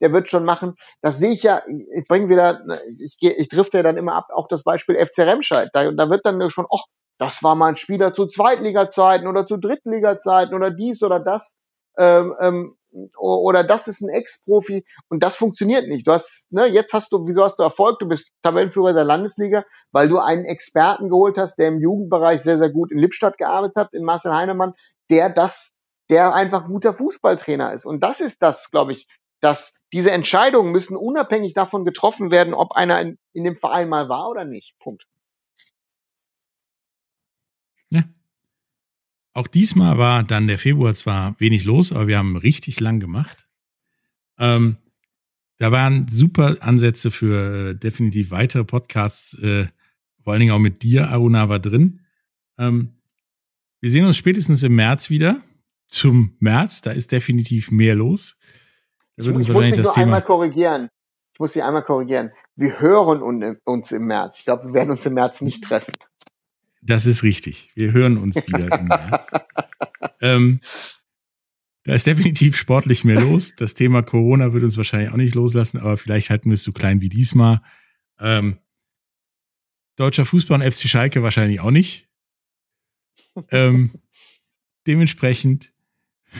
S3: der wird schon machen. Das sehe ich ja, ich bringe wieder, ich, ich drifte ja dann immer ab, auch das Beispiel FC Remscheid. Da, da wird dann schon, ach, das war mal ein Spieler zu Zweitliga-Zeiten oder zu Drittliga-Zeiten oder dies oder das. Ähm, ähm, oder das ist ein Ex-Profi und das funktioniert nicht. Du hast, ne, jetzt hast du, wieso hast du Erfolg? Du bist Tabellenführer der Landesliga, weil du einen Experten geholt hast, der im Jugendbereich sehr, sehr gut in Lippstadt gearbeitet hat, in Marcel Heinemann, der das, der einfach guter Fußballtrainer ist. Und das ist das, glaube ich, dass diese Entscheidungen müssen unabhängig davon getroffen werden, ob einer in, in dem Verein mal war oder nicht. Punkt.
S2: Ja. Auch diesmal war dann der Februar zwar wenig los, aber wir haben richtig lang gemacht. Ähm, da waren super Ansätze für äh, definitiv weitere Podcasts, äh, vor allen Dingen auch mit dir, Aruna, war drin. Ähm, wir sehen uns spätestens im März wieder. Zum März, da ist definitiv mehr los.
S3: Ich, muss dich nur einmal korrigieren. Ich muss dich einmal korrigieren. Wir hören uns im März. Ich glaube, wir werden uns im März nicht treffen.
S2: Das ist richtig. Wir hören uns [laughs] wieder im März. ähm, da ist definitiv sportlich mehr los. Das Thema Corona wird uns wahrscheinlich auch nicht loslassen, aber vielleicht halten wir es so klein wie diesmal. Ähm, Deutscher Fußball und FC Schalke wahrscheinlich auch nicht. Ähm, [laughs] dementsprechend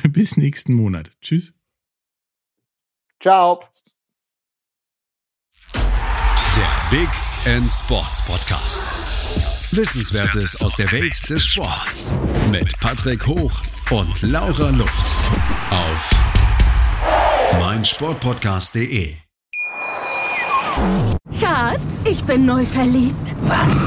S2: [laughs] bis nächsten Monat. Tschüss.
S3: Ciao.
S1: Der Big End Sports Podcast. Wissenswertes aus der Welt des Sports. Mit Patrick Hoch und Laura Luft. Auf meinsportpodcast.de.
S4: Schatz, ich bin neu verliebt.
S5: Was?